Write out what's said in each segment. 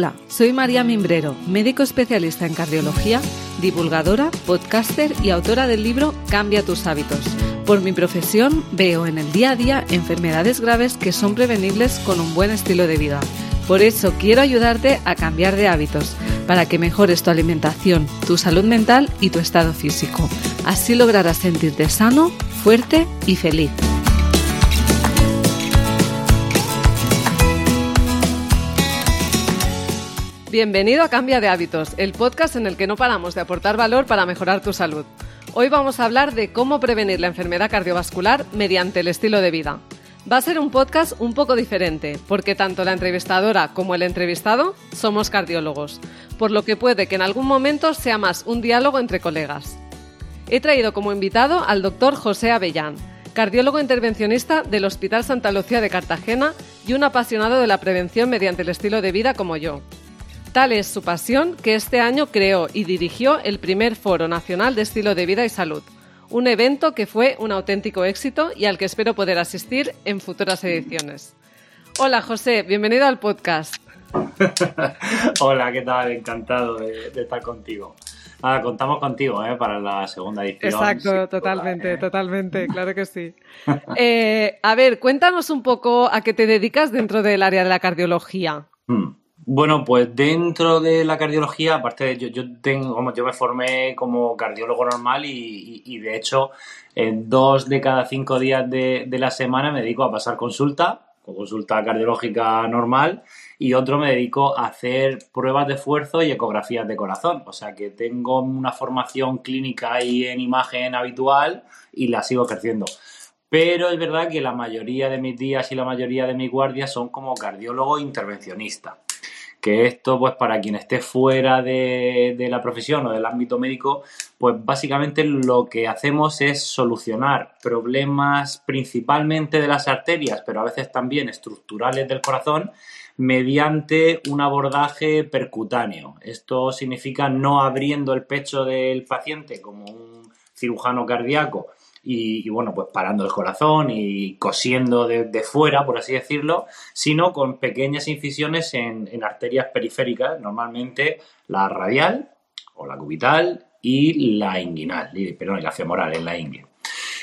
Hola, soy María Mimbrero, médico especialista en cardiología, divulgadora, podcaster y autora del libro Cambia tus hábitos. Por mi profesión veo en el día a día enfermedades graves que son prevenibles con un buen estilo de vida. Por eso quiero ayudarte a cambiar de hábitos, para que mejores tu alimentación, tu salud mental y tu estado físico. Así lograrás sentirte sano, fuerte y feliz. Bienvenido a Cambia de Hábitos, el podcast en el que no paramos de aportar valor para mejorar tu salud. Hoy vamos a hablar de cómo prevenir la enfermedad cardiovascular mediante el estilo de vida. Va a ser un podcast un poco diferente, porque tanto la entrevistadora como el entrevistado somos cardiólogos, por lo que puede que en algún momento sea más un diálogo entre colegas. He traído como invitado al doctor José Avellán, cardiólogo intervencionista del Hospital Santa Lucía de Cartagena y un apasionado de la prevención mediante el estilo de vida como yo. Tal es su pasión que este año creó y dirigió el primer Foro Nacional de Estilo de Vida y Salud, un evento que fue un auténtico éxito y al que espero poder asistir en futuras ediciones. Hola José, bienvenido al podcast. Hola, ¿qué tal? Encantado de, estar contigo. Ah, contamos contigo ¿eh? para la segunda edición. Exacto, totalmente, ¿eh? totalmente, claro que sí. Eh, a ver, cuéntanos un poco a qué te dedicas dentro del área de la cardiología. Hmm. Bueno, pues dentro de la cardiología, aparte de yo, yo tengo, yo me formé como cardiólogo normal y, de hecho dos de cada cinco días de, la semana me dedico a pasar consulta, consulta cardiológica normal, y otro me dedico a hacer pruebas de esfuerzo y ecografías de corazón. O sea que tengo una formación clínica y en imagen habitual y la sigo ejerciendo. Pero es verdad que la mayoría de mis días y la mayoría de mis guardias son como cardiólogo intervencionista que esto, pues para quien esté fuera de, la profesión o del ámbito médico, pues básicamente lo que hacemos es solucionar problemas principalmente de las arterias, pero a veces también estructurales del corazón, mediante un abordaje percutáneo. Esto significa no abriendo el pecho del paciente como un cirujano cardíaco, y, bueno, pues parando el corazón y cosiendo de, fuera, por así decirlo, sino con pequeñas incisiones en, arterias periféricas, normalmente la radial o la cubital y la inguinal, perdón, la femoral en la ingle.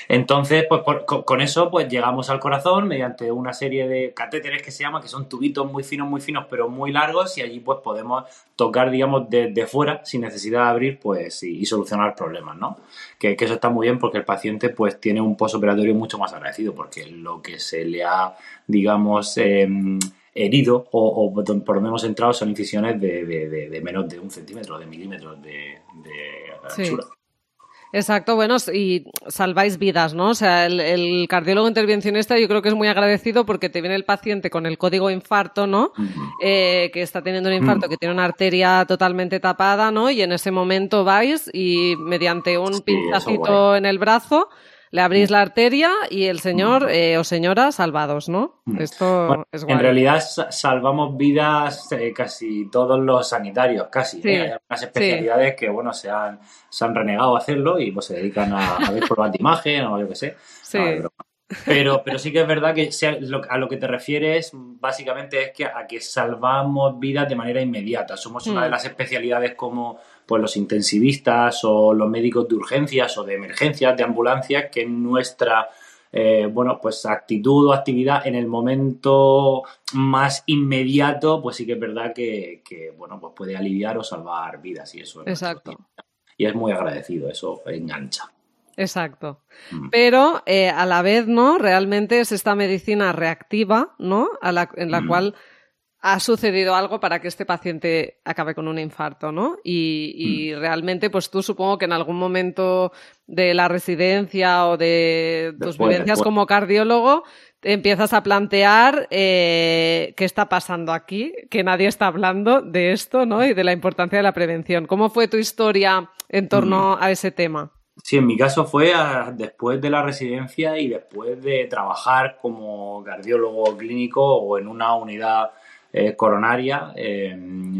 Entonces, pues con eso, pues llegamos al corazón mediante una serie de catéteres que se llaman, que son tubitos muy finos, muy finos, pero muy largos, y allí pues podemos tocar, digamos, desde fuera, sin necesidad de abrir, pues, y, solucionar problemas, ¿no? Que, eso está muy bien porque el paciente, pues, tiene un postoperatorio mucho más agradecido, porque lo que se le ha, digamos, em, herido o, por lo menos entrado son incisiones de, menos de un centímetro, de milímetros de, anchura. Exacto, bueno, y salváis vidas, ¿no? O sea, el, cardiólogo intervencionista yo creo que es muy agradecido porque te viene el paciente con el código infarto, ¿no? Eh, que está teniendo un infarto, que tiene una arteria totalmente tapada, ¿no? Y en ese momento vais y mediante un pinchacito en el brazo le abrís la arteria y el señor eh, o señora salvados, ¿no? Esto es guay. En realidad salvamos vidas eh, casi todos los sanitarios, casi. ¿eh? Hay algunas especialidades que, bueno, se han, se han renegado a hacerlo y pues se dedican a, a ver pruebas de imagen o yo qué sé. Sí. pero, pero sí que es verdad que a lo que te refieres básicamente es que a que salvamos vidas de manera inmediata. Somos una de mm. las especialidades como pues los intensivistas o los médicos de urgencias o de emergencias, de ambulancias, que nuestra eh, bueno, pues actitud o actividad en el momento más inmediato, pues sí que es verdad que, bueno, pues puede aliviar o salvar vidas y eso. Exacto. Y es muy agradecido, eso engancha. Exacto. Mm. Pero eh, a la vez, ¿no? Realmente es esta medicina reactiva, ¿no? en la mm. cual ha sucedido algo para que este paciente acabe con un infarto, ¿no? Y, mm. realmente, pues tú supongo que en algún momento de la residencia o de tus vivencias como cardiólogo, te empiezas a plantear eh, qué está pasando aquí, que nadie está hablando de esto, ¿no? Y de la importancia de la prevención. ¿Cómo fue tu historia en torno mm. a ese tema? Sí, en mi caso fue después de la residencia y después de trabajar como cardiólogo clínico o en una unidad eh, coronaria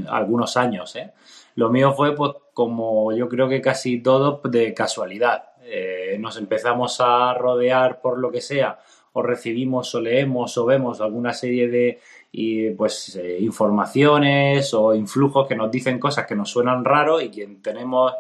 algunos años. ¿eh? Lo mío fue, pues, como yo creo que casi todo, de casualidad. Eh, nos empezamos a rodear por lo que sea o recibimos o leemos o vemos alguna serie de pues, informaciones o influjos que nos dicen cosas que nos suenan raros y quien tenemos,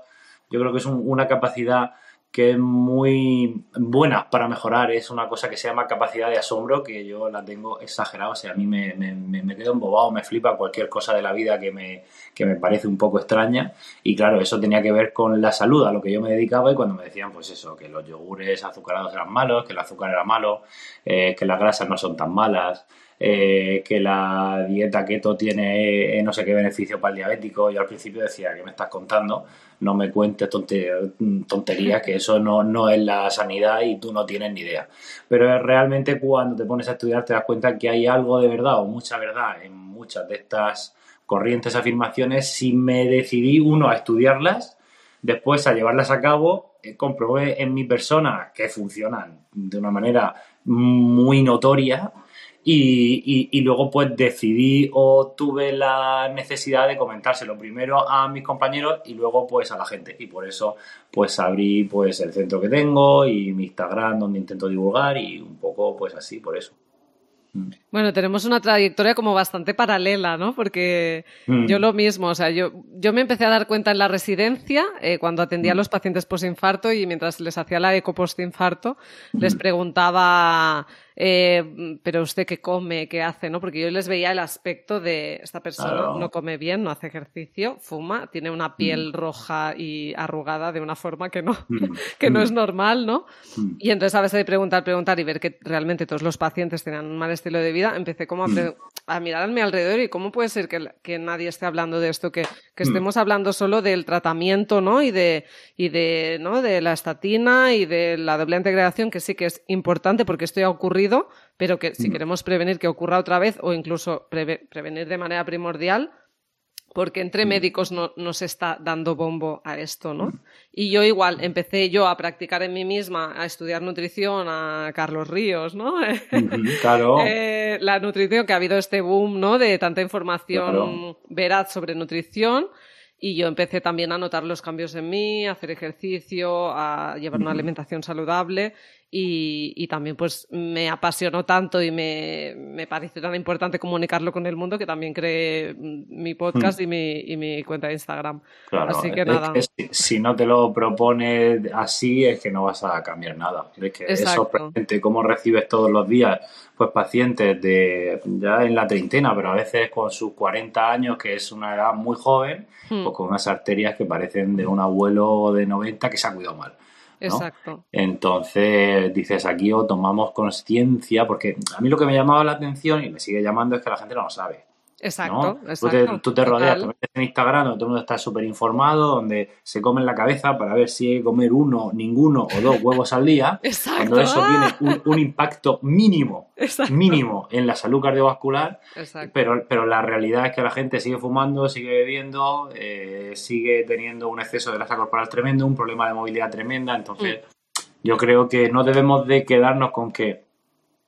yo creo que es una capacidad que es muy buena para mejorar. Es una cosa que se llama capacidad de asombro, que yo la tengo exagerada. O sea, a mí me, me, me quedo embobado, me flipa cualquier cosa de la vida que me, que me parece un poco extraña. Y claro, eso tenía que ver con la salud, a lo que yo me dedicaba. Y cuando me decían, pues eso, que los yogures azucarados eran malos, que el azúcar era malo, eh, que las grasas no son tan malas. Eh, que la dieta keto tiene eh, no sé qué beneficio para el diabético. Yo al principio decía, ¿qué me estás contando? No me cuentes tonterías, que eso no, no es la sanidad y tú no tienes ni idea. Pero realmente cuando te pones a estudiar te das cuenta que hay algo de verdad o mucha verdad en muchas de estas corrientes afirmaciones. Si me decidí, uno, a estudiarlas, después a llevarlas a cabo, eh, comprobé en mi persona que funcionan de una manera muy notoria y, luego pues decidí o tuve la necesidad de comentárselo primero a mis compañeros y luego pues a la gente. Y por eso pues abrí pues el centro que tengo y mi Instagram donde intento divulgar y un poco pues así por eso. Mm. Bueno, tenemos una trayectoria como bastante paralela, ¿no? Porque mm. yo lo mismo, o sea, yo, yo me empecé a dar cuenta en la residencia, eh, cuando atendía a mm. los pacientes postinfarto y mientras les hacía la eco postinfarto, les preguntaba eh, pero usted qué come, qué hace, ¿no? Porque yo les veía el aspecto de esta persona no come bien, no hace ejercicio, fuma, tiene una piel roja y arrugada de una forma que no, que no es normal, ¿no? Y entonces a veces de preguntar, preguntar y ver que realmente todos los pacientes tenían un mal estilo de vida, empecé como a, mirar a mi alrededor y cómo puede ser que, nadie esté hablando de esto, que, estemos hablando solo del tratamiento, ¿no? Y de, y de, ¿no? De la estatina y de la doble integración, que sí que es importante porque esto ha ocurrido pero que si mm. queremos prevenir que ocurra otra vez o incluso prevenir de manera primordial, porque entre mm. médicos no, se está dando bombo a esto, ¿no? Y yo igual empecé yo a practicar en mí misma, a estudiar nutrición a Carlos Ríos, ¿no? Claro. Eh, la nutrición, que ha habido este boom, ¿no? De tanta información veraz sobre nutrición. Y yo empecé también a notar los cambios en mí, a hacer ejercicio, a llevar una alimentación saludable y, también pues me apasionó tanto y me, me, pareció tan importante comunicarlo con el mundo que también creé mi podcast y, mi, y, mi, cuenta de Instagram. Claro, así que nada. si, no te lo propones así es que no vas a cambiar nada. Es que es sorprendente cómo recibes todos los días pues pacientes de ya en la treintena, pero a veces con sus 40 años, que es una edad muy joven, hmm. pues con unas arterias que parecen de un abuelo de 90 que se ha cuidado mal. Exacto. Entonces dices, aquí o tomamos conciencia, porque a mí lo que me llamaba la atención y me sigue llamando es que la gente no lo sabe. Exacto, exacto. Tú te, rodeas, te metes en Instagram donde todo el mundo está súper informado, donde se come en la cabeza para ver si hay que comer uno, ninguno o dos huevos al día. Exacto. Cuando eso tiene un, impacto mínimo, mínimo en la salud cardiovascular. Pero, pero la realidad es que la gente sigue fumando, sigue bebiendo, eh, sigue teniendo un exceso de grasa corporal tremendo, un problema de movilidad tremenda. Entonces, mm. yo creo que no debemos de quedarnos con que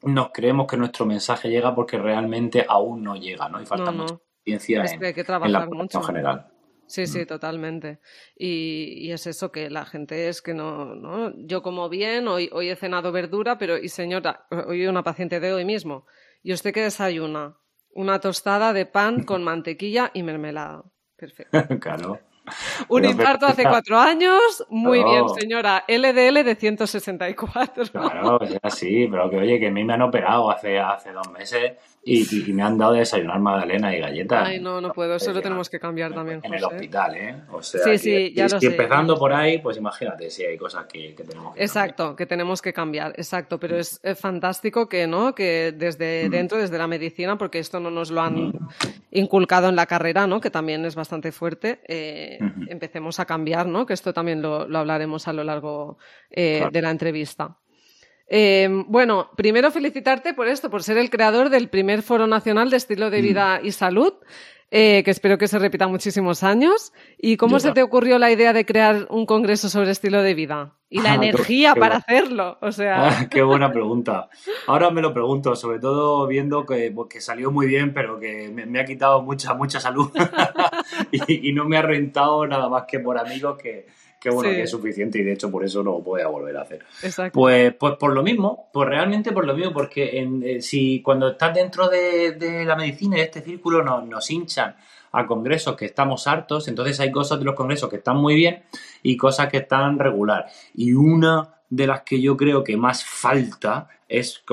nos creemos que nuestro mensaje llega porque realmente aún no llega, ¿no? Y falta mucha ciencia en, la población general. Sí, sí, mm. totalmente. Y, es eso que la gente es que no, no, yo como bien, hoy, hoy he cenado verdura, pero, y señora, hoy una paciente de hoy mismo, ¿y usted qué desayuna? Una tostada de pan con mantequilla y mermelada. Perfecto. claro. Un infarto hace cuatro años, muy bien, señora. LDL de 164. Claro, es así, pero que oye, que a mí me han operado hace, hace dos meses y, me han dado de desayunar magdalena y galletas. Ay, no, no puedo, eso lo tenemos que cambiar también. En el hospital, ¿eh? O sea, sí, sí, ya lo sé. empezando por ahí, pues imagínate si hay cosas que, tenemos que Exacto, que tenemos que cambiar, exacto, pero es, fantástico que, ¿no? Que desde dentro, desde la medicina, porque esto no nos lo han inculcado en la carrera, ¿no? Que también es bastante fuerte, eh, empecemos a cambiar, ¿no? Que esto también lo, hablaremos a lo largo eh, de la entrevista. Em, bueno, primero felicitarte por esto, por ser el creador del primer Foro Nacional de Estilo de Vida mm. y Salud, eh, que espero que se repita muchísimos años. ¿Y cómo se te ocurrió la idea de crear un congreso sobre estilo de vida? Y la ah, energía para hacerlo, o sea... Ah, qué buena pregunta. Ahora me lo pregunto, sobre todo viendo que, pues, salió muy bien, pero que me, ha quitado mucha, mucha salud y, y, no me ha rentado nada más que por amigos que, que bueno, que es suficiente y de hecho por eso no lo voy a volver a hacer. Pues, pues por lo mismo, pues realmente por lo mismo, porque en, eh, si cuando estás dentro de, la medicina y de este círculo nos, nos hinchan a congresos que estamos hartos, entonces hay cosas de los congresos que están muy bien y cosas que están regular. Y una de las que yo creo que más falta es,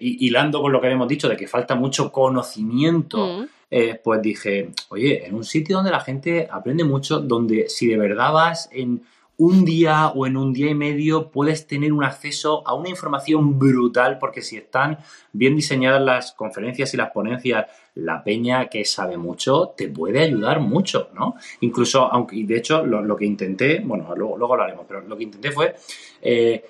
hilando con lo que habíamos dicho, de que falta mucho conocimiento, mm. Eh, pues dije, oye, en un sitio donde la gente aprende mucho, donde si de verdad vas en un día o en un día y medio puedes tener un acceso a una información brutal, porque si están bien diseñadas las conferencias y las ponencias, la peña que sabe mucho te puede ayudar mucho, ¿no? Incluso, aunque, y de hecho, lo, que intenté, bueno, luego, luego hablaremos, pero lo que intenté fue eh,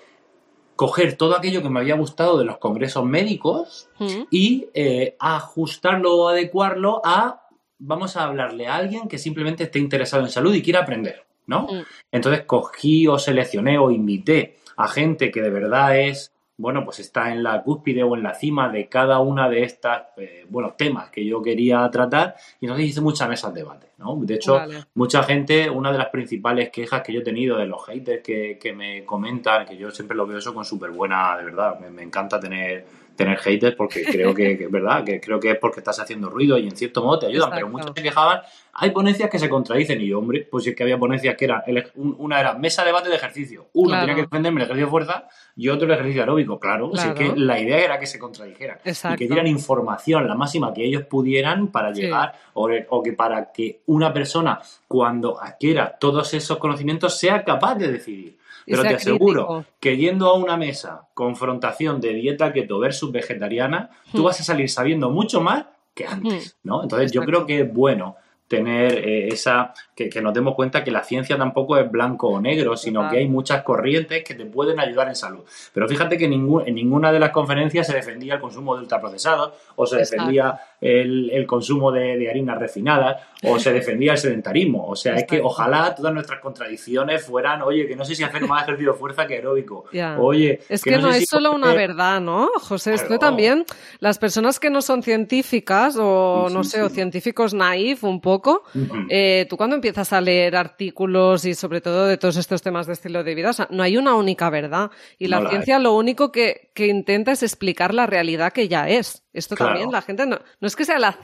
coger todo aquello que me había gustado de los congresos médicos mm. y eh, ajustarlo o adecuarlo a, vamos a hablarle a alguien que simplemente esté interesado en salud y quiera aprender, ¿no? Mm. Entonces cogí o seleccioné o invité a gente que de verdad es bueno, pues está en la cúspide o en la cima de cada una de estas, eh, bueno, temas que yo quería tratar y entonces hice muchas mesas de debate, ¿no? De hecho, mucha gente, una de las principales quejas que yo he tenido de los haters que, que me comentan, que yo siempre lo veo eso con súper buena, de verdad, me encanta tener tener haters porque creo que, es verdad, que creo que es porque estás haciendo ruido y en cierto modo te ayudan, pero muchos se quejaban. Hay ponencias que se contradicen y hombre, pues es que había ponencias que eran, una era mesa debate de ejercicio, uno tenía que defenderme el ejercicio de fuerza y otro el ejercicio aeróbico, claro, así que la idea era que se contradijeran y que dieran información la máxima que ellos pudieran para llegar o, o que para que una persona cuando adquiera todos esos conocimientos sea capaz de decidir. Pero te aseguro que yendo a una mesa, confrontación de dieta keto versus vegetariana, tú hmm. vas a salir sabiendo mucho más que antes, hmm. ¿no? Entonces yo creo que es bueno tener eh, esa, que, nos demos cuenta que la ciencia tampoco es blanco o negro, sino que hay muchas corrientes que te pueden ayudar en salud. Pero fíjate que ningún, en ninguna de las conferencias se defendía el consumo de ultraprocesados o se defendía el, consumo de, harinas refinadas o se defendía el sedentarismo. O sea, es que ojalá todas nuestras contradicciones fueran, oye, que no sé si hacer más ejercicio de fuerza que aeróbico. Oye, es que, no, es solo una verdad, ¿no, José? Esto también, las personas que no son científicas o, no sé, o científicos naif un poco, eh, tú cuando empiezas a leer artículos y sobre todo de todos estos temas de estilo de vida, o sea, no hay una única verdad. Y la ciencia lo único que, que intenta es explicar la realidad que ya es. Esto también la gente no, no es que sea la,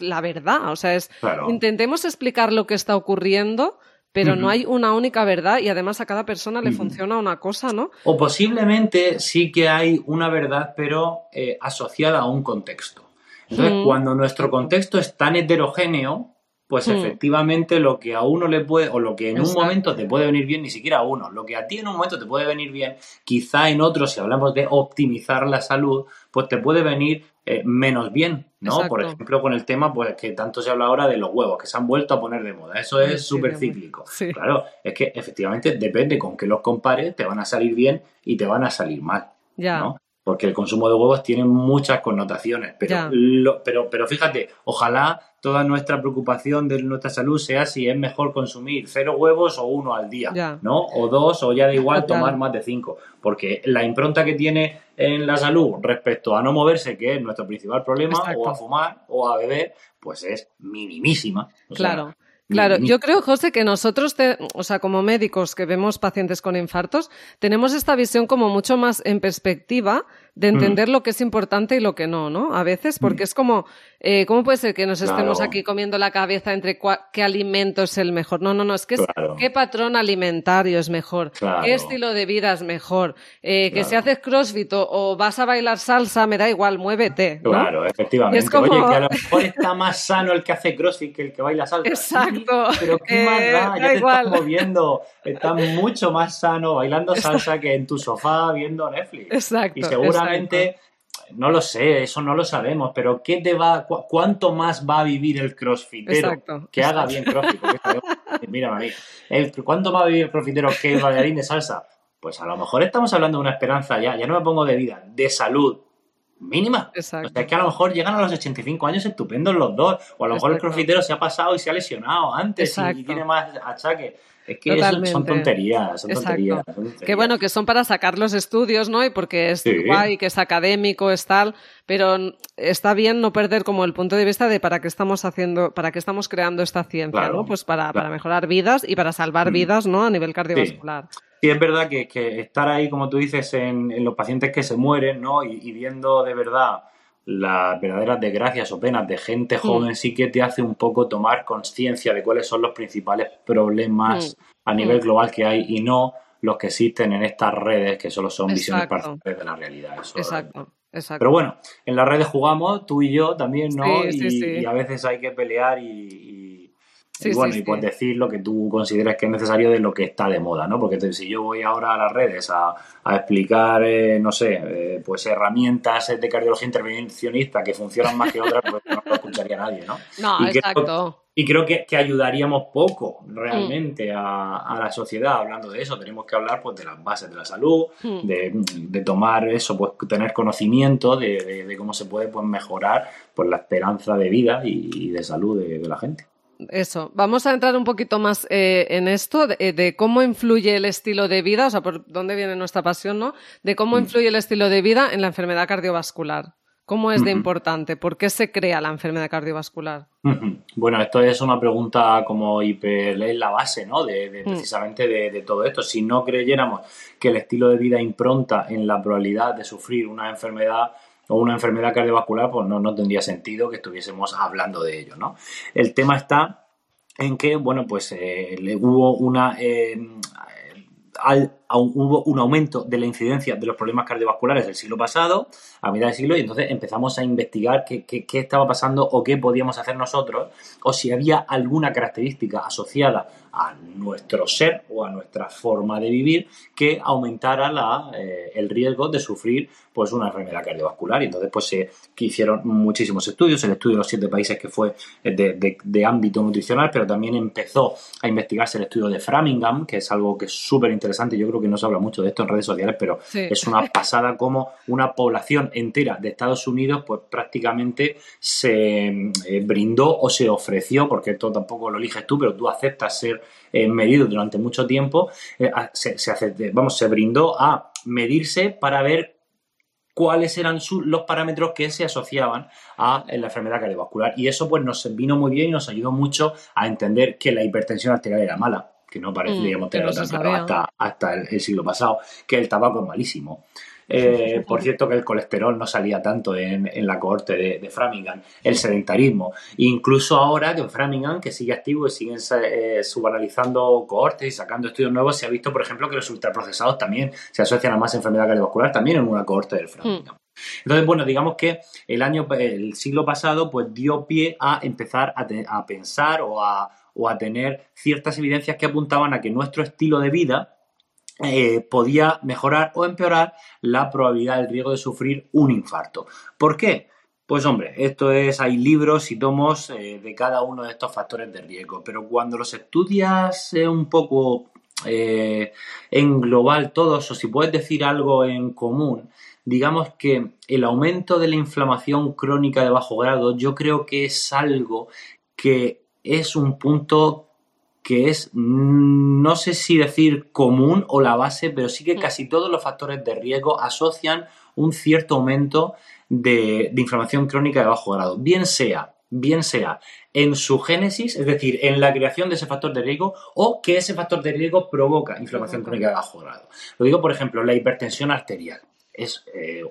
la, verdad, o sea, es intentemos explicar lo que está ocurriendo, pero no hay una única verdad y además a cada persona le funciona una cosa, ¿no? O posiblemente sí que hay una verdad, pero eh, asociada a un contexto. Entonces, cuando nuestro contexto es tan heterogéneo, pues efectivamente lo que a uno le puede, o lo que en un momento te puede venir bien, ni siquiera a uno, lo que a ti en un momento te puede venir bien, quizá en otro, si hablamos de optimizar la salud, pues te puede venir eh, menos bien, ¿no? Por ejemplo, con el tema pues que tanto se habla ahora de los huevos, que se han vuelto a poner de moda. Eso es súper cíclico. Claro, es que efectivamente depende con qué los compares, te van a salir bien y te van a salir mal. Ya. ¿no? Porque el consumo de huevos tiene muchas connotaciones. Pero, pero, pero fíjate, ojalá toda nuestra preocupación de nuestra salud sea si es mejor consumir cero huevos o uno al día, ¿no? O dos, o ya da igual tomar más de cinco. Porque la impronta que tiene en la salud respecto a no moverse, que es nuestro principal problema, o a fumar o a beber, pues es minimísima. claro. Claro, yo creo, José, que nosotros, o sea, como médicos que vemos pacientes con infartos, tenemos esta visión como mucho más en perspectiva de entender lo que es importante y lo que no, ¿no? A veces, porque es como, eh, ¿cómo puede ser que nos estemos aquí comiendo la cabeza entre qué alimento es el mejor? No, no, no, es que es qué patrón alimentario es mejor, qué estilo de vida es mejor, eh, que si haces crossfit o, vas a bailar salsa, me da igual, muévete. Claro, efectivamente. Es como... Oye, que a lo mejor está más sano el que hace crossfit que el que baila salsa. Exacto. pero qué más eh, da, ya te estás moviendo, estás mucho más sano bailando salsa que en tu sofá viendo Netflix. Exacto. Y seguramente no lo sé, eso no lo sabemos, pero ¿qué te va, cuánto más va a vivir el crossfitero que haga bien crossfit? mira, María, ¿cuánto más va a vivir el crossfitero que el bailarín de salsa? Pues a lo mejor estamos hablando de una esperanza ya, ya no me pongo de vida, de salud mínima. Exacto. O sea, es que a lo mejor llegan a los 85 años estupendos los dos, o a lo mejor el crossfitero se ha pasado y se ha lesionado antes y, tiene más achaques. Es que son tonterías, son tonterías, Que bueno, que son para sacar los estudios, ¿no? Y porque es guay, que es académico, es tal, pero está bien no perder como el punto de vista de para qué estamos haciendo, para qué estamos creando esta ciencia, ¿no? Pues para, para, mejorar vidas y para salvar mm. vidas, ¿no? A nivel cardiovascular. Sí. es verdad que, que, estar ahí, como tú dices, en, los pacientes que se mueren, ¿no? y viendo de verdad las verdaderas desgracias o penas de gente mm. joven sí que te hace un poco tomar conciencia de cuáles son los principales problemas mm. a nivel mm. global que hay y no los que existen en estas redes que solo son visiones parciales de la realidad. exacto, exacto. Pero bueno, en las redes jugamos, tú y yo también, ¿no? y, a veces hay que pelear y y bueno, y pues decir lo que tú consideres que es necesario de lo que está de moda, ¿no? Porque si yo voy ahora a las redes a, explicar, eh, no sé, eh, pues herramientas de cardiología intervencionista que funcionan más que otras, pues no lo escucharía nadie, ¿no? No, exacto. y creo que, ayudaríamos poco realmente a, la sociedad hablando de eso. Tenemos que hablar pues de las bases de la salud, mm. de, tomar eso, pues tener conocimiento de, cómo se puede pues mejorar pues la esperanza de vida y, de salud de la gente. Eso, vamos a entrar un poquito más eh, en esto, de, cómo influye el estilo de vida, o sea, por dónde viene nuestra pasión, ¿no? De cómo mm. influye el estilo de vida en la enfermedad cardiovascular. ¿Cómo es de importante? ¿Por qué se crea la enfermedad cardiovascular? Bueno, esto es una pregunta como hiper, es la base, ¿no? De, mm. precisamente de, de, todo esto. Si no creyéramos que el estilo de vida impronta en la probabilidad de sufrir una enfermedad o una enfermedad cardiovascular, pues no, no tendría sentido que estuviésemos hablando de ello, ¿no? El tema está en que, bueno, pues eh, hubo una... Eh, hubo un aumento de la incidencia de los problemas cardiovasculares del siglo pasado, a mitad del siglo, y entonces empezamos a investigar qué, estaba pasando o qué podíamos hacer nosotros, o si había alguna característica asociada a nuestro ser o a nuestra forma de vivir que aumentara la, eh, el riesgo de sufrir pues una enfermedad cardiovascular. Y entonces pues se hicieron muchísimos estudios, el estudio de los siete países que fue de, de, ámbito nutricional, pero también empezó a investigarse el estudio de Framingham, que es algo que es súper interesante, yo creo que no se habla mucho de esto en redes sociales, pero es una pasada como una población entera de Estados Unidos pues prácticamente se eh, brindó o se ofreció, porque esto tampoco lo eliges tú, pero tú aceptas ser eh, medido durante mucho tiempo, eh, se, vamos, se brindó a medirse para ver cuáles eran los parámetros que se asociaban a la enfermedad cardiovascular. Y eso pues nos vino muy bien y nos ayudó mucho a entender que la hipertensión arterial era mala, que no mm, tenerlo hasta, hasta el, siglo pasado, que el tabaco es malísimo. Eh, por cierto, que el colesterol no salía tanto en, la cohorte de, Framingham, el sedentarismo. Incluso ahora que en Framingham, que sigue activo y siguen eh, subanalizando cohortes y sacando estudios nuevos, se ha visto, por ejemplo, que los ultraprocesados también se asocian a más enfermedad cardiovascular, también en una cohorte del Framingham. Hmm. Entonces, bueno, digamos que el año, el siglo pasado, pues dio pie a empezar a, pensar o a, o a tener ciertas evidencias que apuntaban a que nuestro estilo de vida eh, podía mejorar o empeorar la probabilidad del riesgo de sufrir un infarto. ¿Por qué? Pues hombre, esto es, hay libros y tomos eh, de cada uno de estos factores de riesgo, pero cuando los estudias un poco eh, en global todos, o si puedes decir algo en común, digamos que el aumento de la inflamación crónica de bajo grado, yo creo que es algo que es un punto que es, mm, no sé si decir común o la base, pero sí que casi todos los factores de riesgo asocian un cierto aumento de, inflamación crónica de bajo grado, bien sea bien sea en su génesis, es decir, en la creación de ese factor de riesgo, o que ese factor de riesgo provoca inflamación crónica de bajo grado. Lo digo, por ejemplo, la hipertensión arterial es, eh,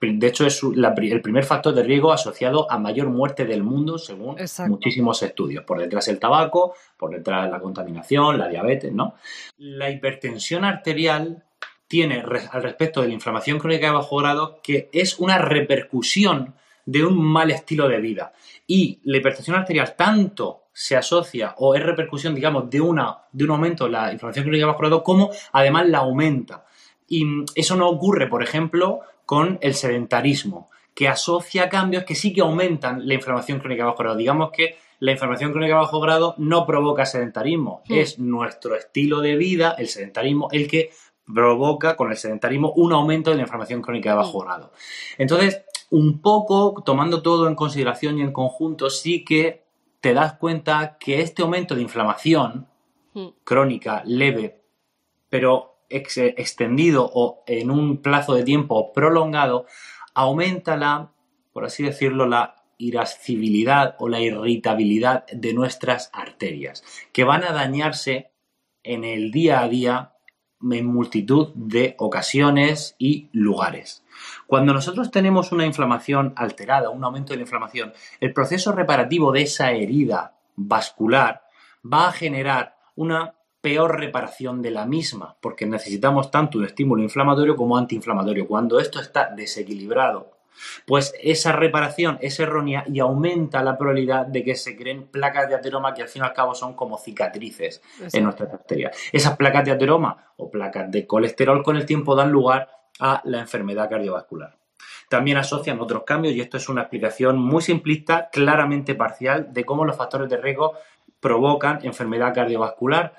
de hecho, es el primer factor de riesgo asociado a mayor muerte del mundo, según muchísimos estudios. Por detrás el tabaco, por detrás la contaminación, la diabetes, ¿no? La hipertensión arterial tiene, al respecto de la inflamación crónica de bajo grado, que es una repercusión de un mal estilo de vida. Y la hipertensión arterial tanto se asocia o es repercusión, digamos, de, una, de un aumento de la inflamación crónica de bajo grado, como además la aumenta. Y eso no ocurre, por ejemplo, con el sedentarismo, que asocia cambios que sí que aumentan la inflamación crónica de bajo grado. Digamos que la inflamación crónica de bajo grado no provoca sedentarismo, hmm. es nuestro estilo de vida, el sedentarismo, el que provoca con el sedentarismo un aumento de la inflamación crónica de bajo hmm. grado. Entonces, un poco, tomando todo en consideración y en conjunto, sí que te das cuenta que este aumento de inflamación mm. crónica, leve, pero extendido o en un plazo de tiempo prolongado, aumenta la, por así decirlo, la irascibilidad o la irritabilidad de nuestras arterias, que van a dañarse en el día a día en multitud de ocasiones y lugares. Cuando nosotros tenemos una inflamación alterada, un aumento de la inflamación, el proceso reparativo de esa herida vascular va a generar una peor reparación de la misma, porque necesitamos tanto un estímulo inflamatorio como antiinflamatorio. Cuando esto está desequilibrado, pues esa reparación es errónea y aumenta la probabilidad de que se creen placas de ateroma que al fin y al cabo son como cicatrices en nuestras arterias. Esas placas de ateroma o placas de colesterol con el tiempo dan lugar a la enfermedad cardiovascular. También asocian otros cambios y esto es una explicación muy simplista, claramente parcial, de cómo los factores de riesgo provocan enfermedad cardiovascular,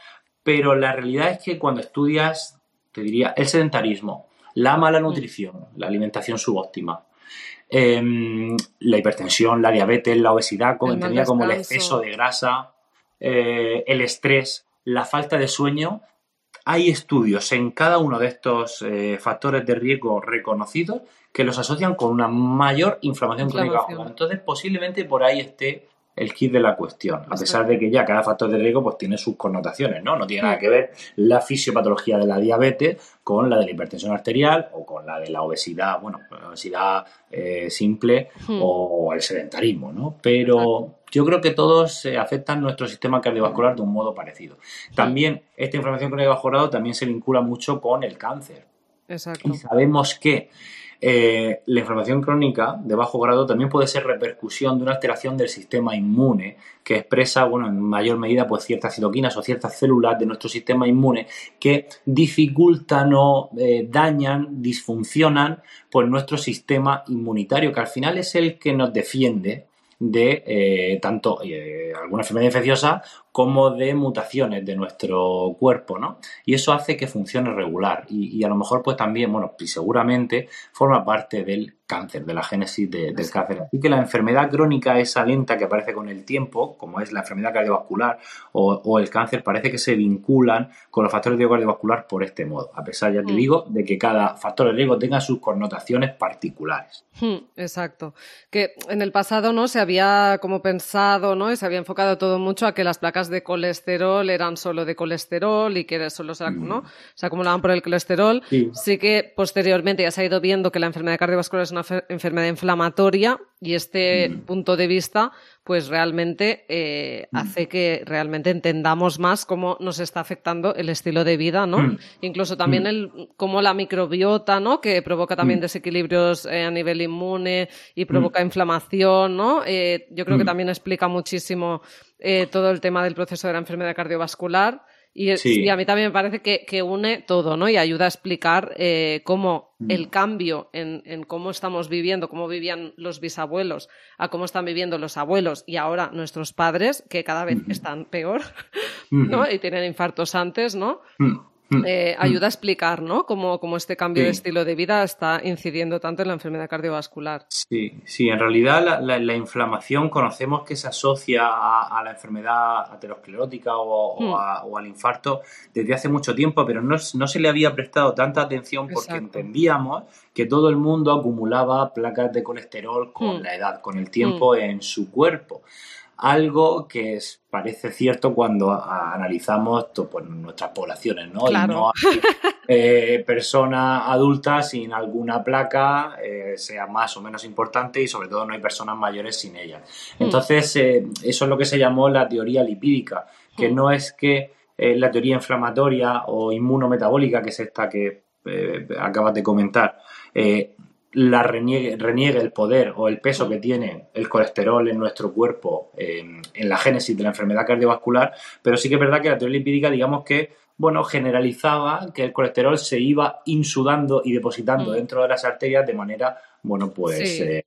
pero la realidad es que cuando estudias, te diría, el sedentarismo, la mala nutrición, la alimentación subóptima, em, la hipertensión, la diabetes, la obesidad, como, entendía como el exceso de grasa, eh, el estrés, la falta de sueño, hay estudios en cada uno de estos eh, factores de riesgo reconocidos que los asocian con una mayor inflamación, crónica. Entonces, posiblemente por ahí esté el kit de la cuestión, a pesar de que ya cada factor de riesgo pues tiene sus connotaciones, ¿no? No tiene nada que ver la fisiopatología de la diabetes con la de la hipertensión arterial o con la de la obesidad, bueno, la obesidad eh, simple hmm. o el sedentarismo, ¿no? Pero yo creo que todos afectan nuestro sistema cardiovascular de un modo parecido. También esta inflamación cardiovascular también se vincula mucho con el cáncer. Exacto. Y sabemos que eh, la inflamación crónica de bajo grado también puede ser repercusión de una alteración del sistema inmune que expresa, bueno, en mayor medida, pues ciertas citoquinas o ciertas células de nuestro sistema inmune que dificultan o eh, dañan, disfuncionan, pues nuestro sistema inmunitario, que al final es el que nos defiende de eh, tanto alguna enfermedad infecciosa como de mutaciones de nuestro cuerpo, ¿no? Y eso hace que funcione regular y, a lo mejor pues también, bueno, y seguramente forma parte del cáncer, de la génesis del cáncer. Así que la enfermedad crónica esa lenta que aparece con el tiempo, como es la enfermedad cardiovascular o, el cáncer, parece que se vinculan con los factores de riesgo cardiovascular por este modo, a pesar, ya te mm. digo, de que cada factor de riesgo tenga sus connotaciones particulares. Hmm, exacto. Que en el pasado no se había como pensado, ¿no? Y se había enfocado todo mucho a que las placas de colesterol eran solo de colesterol y que solo se, ¿no? Mm. se acumulaban por el colesterol. Sí. sí que posteriormente ya se ha ido viendo que la enfermedad cardiovascular es una enfermedad inflamatoria y este mm. punto de vista pues realmente eh, mm. hace que realmente entendamos más cómo nos está afectando el estilo de vida, ¿no? Mm. Incluso también el, cómo la microbiota, ¿no? Que provoca también desequilibrios eh, a nivel inmune y provoca inflamación, ¿no? Eh, yo creo que también explica muchísimo todo el tema del proceso de la enfermedad cardiovascular. Y, a mí también me parece que, une todo, ¿no? Y ayuda a explicar eh, cómo mm. el cambio en, cómo estamos viviendo, cómo vivían los bisabuelos, a cómo están viviendo los abuelos y ahora nuestros padres, que cada vez están peor, ¿no? Y tienen infartos antes, ¿no? Mm. Eh, mm. ayuda a explicar, ¿no? Cómo, este cambio de estilo de vida está incidiendo tanto en la enfermedad cardiovascular. Sí, sí, en realidad la, inflamación conocemos que se asocia a, la enfermedad aterosclerótica mm. o, al infarto desde hace mucho tiempo, pero no, se le había prestado tanta atención porque entendíamos que todo el mundo acumulaba placas de colesterol con la edad, con el tiempo en su cuerpo algo que parece cierto cuando analizamos pues, nuestras poblaciones, ¿no? Y no hay eh, personas adultas sin alguna placa, eh, sea más o menos importante, y sobre todo no hay personas mayores sin ella. Hmm. Entonces, eh, eso es lo que se llamó la teoría lipídica, que hmm. no es que la teoría inflamatoria o inmunometabólica, que es esta que acabas de comentar, la reniegue, el poder o el peso que tiene el colesterol en nuestro cuerpo en la génesis de la enfermedad cardiovascular, pero sí que es verdad que la teoría lipídica, digamos que, bueno, generalizaba que el colesterol se iba insudando y depositando mm. dentro de las arterias de manera, bueno, pues... Eh,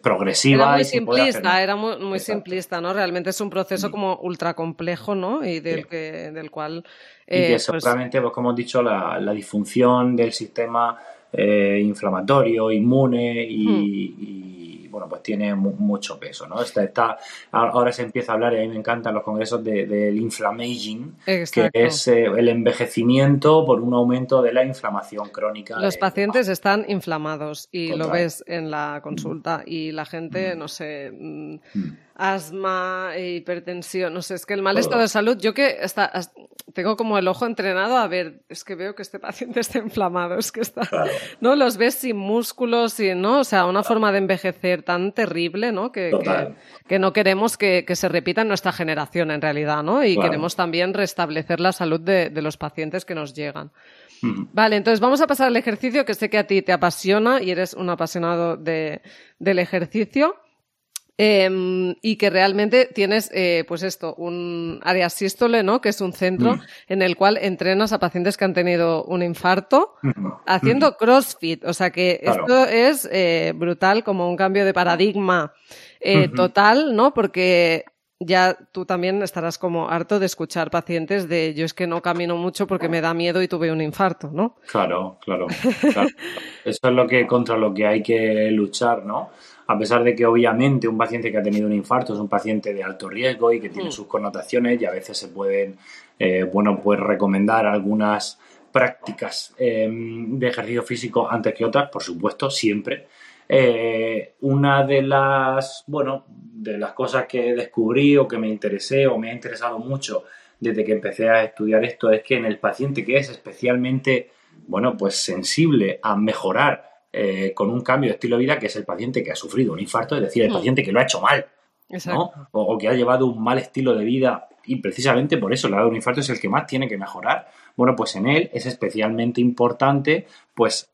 progresiva era muy simplista era muy, simplista no realmente es un proceso mm. como ultra complejo no y del que del cual y que eh, pues pues como hemos dicho la, la disfunción del sistema eh, inflamatorio, inmune y, bueno, pues tiene mucho peso, ¿no? Está, ahora se empieza a hablar, y a mí me encantan los congresos del de, inflammaging, que es eh, el envejecimiento por un aumento de la inflamación crónica. Los pacientes están inflamados y lo ves en la consulta y la gente, mm. no sé... Mm, asma, hipertensión, no sé, es que el mal estado de salud, yo que está, tengo como el ojo entrenado a ver, es que veo que este paciente está inflamado, es que está, ¿no? Los ves sin músculos, y ¿no? O sea, una forma de envejecer tan terrible, ¿no? Que, que, no queremos que, se repita en nuestra generación, en realidad, ¿no? Y queremos también restablecer la salud de, los pacientes que nos llegan. Vale, entonces vamos a pasar al ejercicio que sé que a ti te apasiona y eres un apasionado de, del ejercicio. Em, y que realmente tienes, eh, pues esto, un área sístole, ¿no? Que es un centro mm. en el cual entrenas a pacientes que han tenido un infarto haciendo CrossFit. O sea que esto es eh, brutal, como un cambio de paradigma eh, total, ¿no? Porque ya tú también estarás como harto de escuchar pacientes de yo es que no camino mucho porque me da miedo y tuve un infarto, ¿no? Claro, claro. claro. Eso es lo que contra lo que hay que luchar, ¿no? A pesar de que obviamente un paciente que ha tenido un infarto es un paciente de alto riesgo y que tiene mm. sus connotaciones y a veces se pueden, eh, bueno, pues recomendar algunas prácticas em, de ejercicio físico antes que otras, por supuesto, siempre. Eh, una de las, bueno, de las cosas que descubrí o que me interesé o me ha interesado mucho desde que empecé a estudiar esto es que en el paciente que es especialmente, bueno, pues sensible a mejorar eh, con un cambio de estilo de vida, que es el paciente que ha sufrido un infarto, es decir, el hmm. paciente que lo ha hecho mal, ¿no? O, que ha llevado un mal estilo de vida y precisamente por eso el lado de un infarto es el que más tiene que mejorar. Bueno, pues en él es especialmente importante, pues,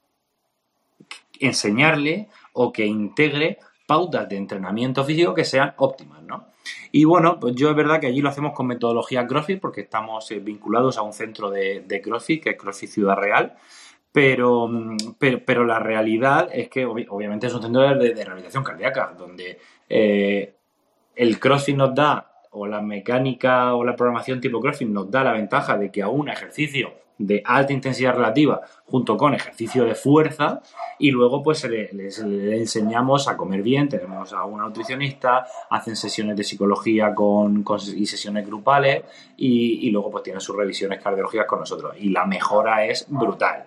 enseñarle o que integre pautas de entrenamiento físico que sean óptimas, ¿no? Y bueno, pues yo es verdad que allí lo hacemos con metodología CrossFit porque estamos eh, vinculados a un centro de, de CrossFit, que es CrossFit Ciudad Real, pero, pero, la realidad es que obviamente es un centro de, rehabilitación cardíaca, donde eh, el CrossFit nos da, o la mecánica o la programación tipo CrossFit nos da la ventaja de que a un ejercicio de alta intensidad relativa junto con ejercicio de fuerza y luego pues le, les, enseñamos a comer bien, tenemos a una nutricionista, hacen sesiones de psicología con, y sesiones grupales y, y, luego pues tienen sus revisiones cardiológicas con nosotros. Y la mejora es brutal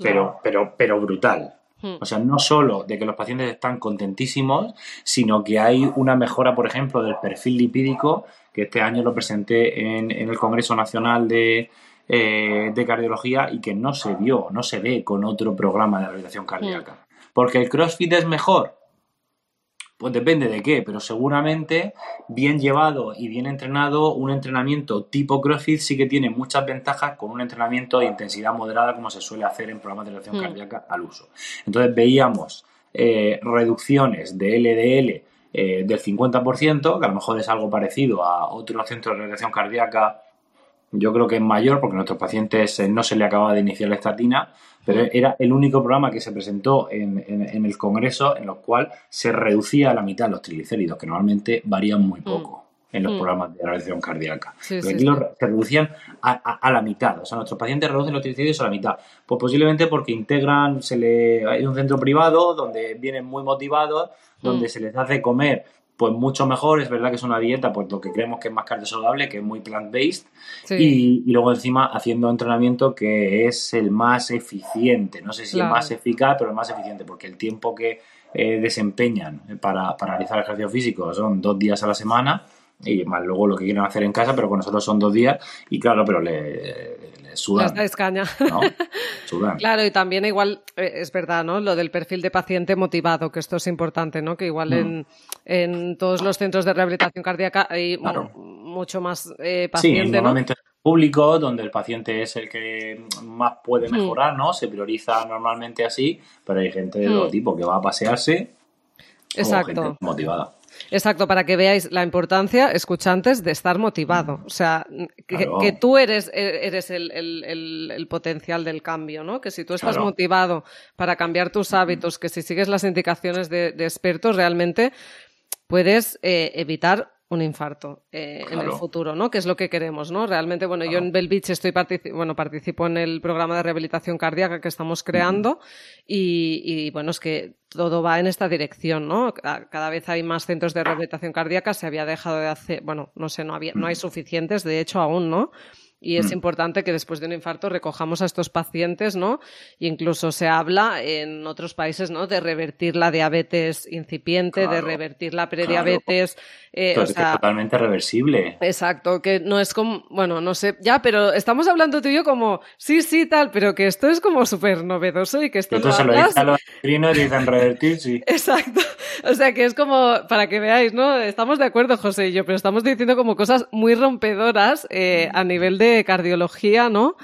pero, pero, pero brutal. Hmm. O sea, no solo de que los pacientes están contentísimos, sino que hay una mejora, por ejemplo, del perfil lipídico, que este año lo presenté en, el Congreso Nacional de, eh, de Cardiología y que no se vio, no se ve con otro programa de rehabilitación cardíaca. Hmm. Porque el CrossFit es mejor, pues depende de qué, pero seguramente bien llevado y bien entrenado, un entrenamiento tipo CrossFit sí que tiene muchas ventajas con un entrenamiento de intensidad moderada como se suele hacer en programas de reacción hmm. cardíaca al uso. Entonces veíamos eh, reducciones de LDL eh, del 50%, que a lo mejor es algo parecido a otros centros de reacción cardíaca yo creo que es mayor porque a nuestros pacientes eh, no se le acababa de iniciar la estatina, pero era el único programa que se presentó en, el Congreso en el cual se reducía a la mitad los triglicéridos, que normalmente varían muy mm. poco en los mm. programas de reacción cardíaca. pero aquí se reducían a, la mitad. O sea, nuestros pacientes reducen los triglicéridos a la mitad. Pues posiblemente porque integran, se le, hay un centro privado donde vienen muy motivados, donde mm. se les hace comer pues mucho mejor. Es verdad que es una dieta, pues lo que creemos que es más cardio saludable, que es muy plant-based. Y, luego encima haciendo entrenamiento que es el más eficiente. No sé si es más eficaz, pero el más eficiente, porque el tiempo que eh, desempeñan para, para realizar ejercicio físico son dos días a la semana y más luego lo que quieren hacer en casa, pero con nosotros son dos días y claro, pero le, le sudan. escaña. claro, y también igual eh, es verdad, ¿no? Lo del perfil de paciente motivado, que esto es importante, ¿no? Que igual en, mm. en, todos los centros de rehabilitación cardíaca hay mucho más eh, paciente, sí, normalmente público, donde el paciente es el que más puede mm. mejorar, ¿no? Se prioriza normalmente así, pero hay gente de todo mm. tipo que va a pasearse Exacto. gente motivada. Exacto, para que veáis la importancia, escuchantes, de estar motivado. O sea, que, tú eres, eres el, potencial del cambio, ¿no? Que si tú estás motivado para cambiar tus hábitos, que si sigues las indicaciones de, expertos, realmente puedes eh, evitar un infarto eh, en el futuro, ¿no? Que es lo que queremos, ¿no? Realmente, bueno, yo en Belvich estoy bueno, participo en el programa de rehabilitación cardíaca que estamos creando y, bueno, es que todo va en esta dirección, ¿no? Cada vez hay más centros de rehabilitación cardíaca, se había dejado de hacer, bueno, no sé, no había, no hay suficientes, de hecho aún, ¿no? Y es importante que después de un infarto recojamos a estos pacientes, ¿no? Y incluso se habla en otros países, ¿no? De revertir la diabetes incipiente, de revertir la prediabetes. Eh, o sea, totalmente reversible. Exacto, que no es como, bueno, no sé, ya, pero estamos hablando tú y yo como, sí, sí, tal, pero que esto es como súper novedoso y que esto no se lo dicen a los y dicen revertir, sí. Exacto. O sea, que es como, para que veáis, ¿no? Estamos de acuerdo, José y yo, pero estamos diciendo como cosas muy rompedoras eh, a nivel de cardiología, ¿no?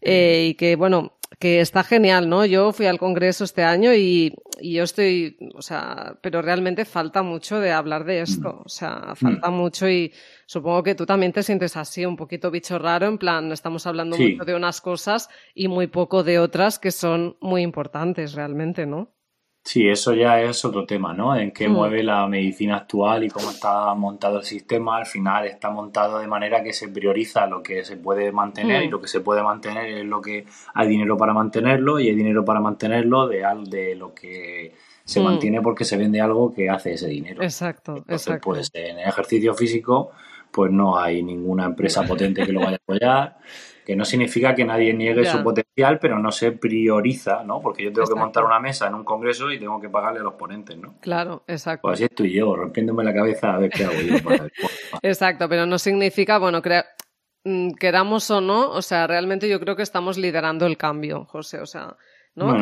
Eh, y que, bueno, que está genial, ¿no? Yo fui al Congreso este año y, yo estoy, o sea, pero realmente falta mucho de hablar de esto, o sea, falta mm. mucho y supongo que tú también te sientes así, un poquito bicho raro, en plan, estamos hablando mucho de unas cosas y muy poco de otras que son muy importantes realmente, ¿no? Sí, eso ya es otro tema, ¿no? En qué mm. mueve la medicina actual y cómo está montado el sistema. Al final está montado de manera que se prioriza lo que se puede mantener y mm. lo que se puede mantener es lo que hay dinero para mantenerlo y hay dinero para mantenerlo de, de lo que se mm. mantiene porque se vende algo que hace ese dinero. Exacto, exacto. Pues en ejercicio físico, pues no hay ninguna empresa potente que lo vaya a apoyar que no significa que nadie niegue su potencial, pero no se prioriza, ¿no? Porque yo tengo que montar una mesa en un congreso y tengo que pagarle a los ponentes, ¿no? Claro, exacto. Pues así estoy yo, rompiéndome la cabeza a ver qué hago yo. exacto, pero no significa, bueno, mm, queramos o no, o sea, realmente yo creo que estamos liderando el cambio, José, o sea, ¿no?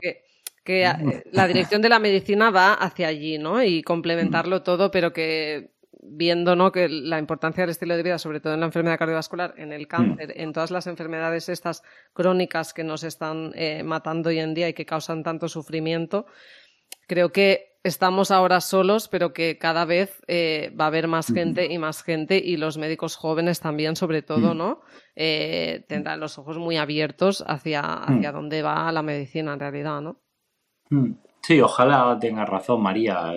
que, que la dirección de la medicina va hacia allí, ¿no? Y complementarlo todo, pero que viendo ¿no? que la importancia del estilo de vida, sobre todo en la enfermedad cardiovascular, en el cáncer, en todas las enfermedades estas crónicas que nos están eh, matando hoy en día y que causan tanto sufrimiento, creo que estamos ahora solos, pero que cada vez eh, va a haber más gente y más gente y los médicos jóvenes también, sobre todo, ¿no? Eh, tendrán los ojos muy abiertos hacia, hacia dónde va la medicina en realidad, ¿no? Sí, ojalá tenga razón, María.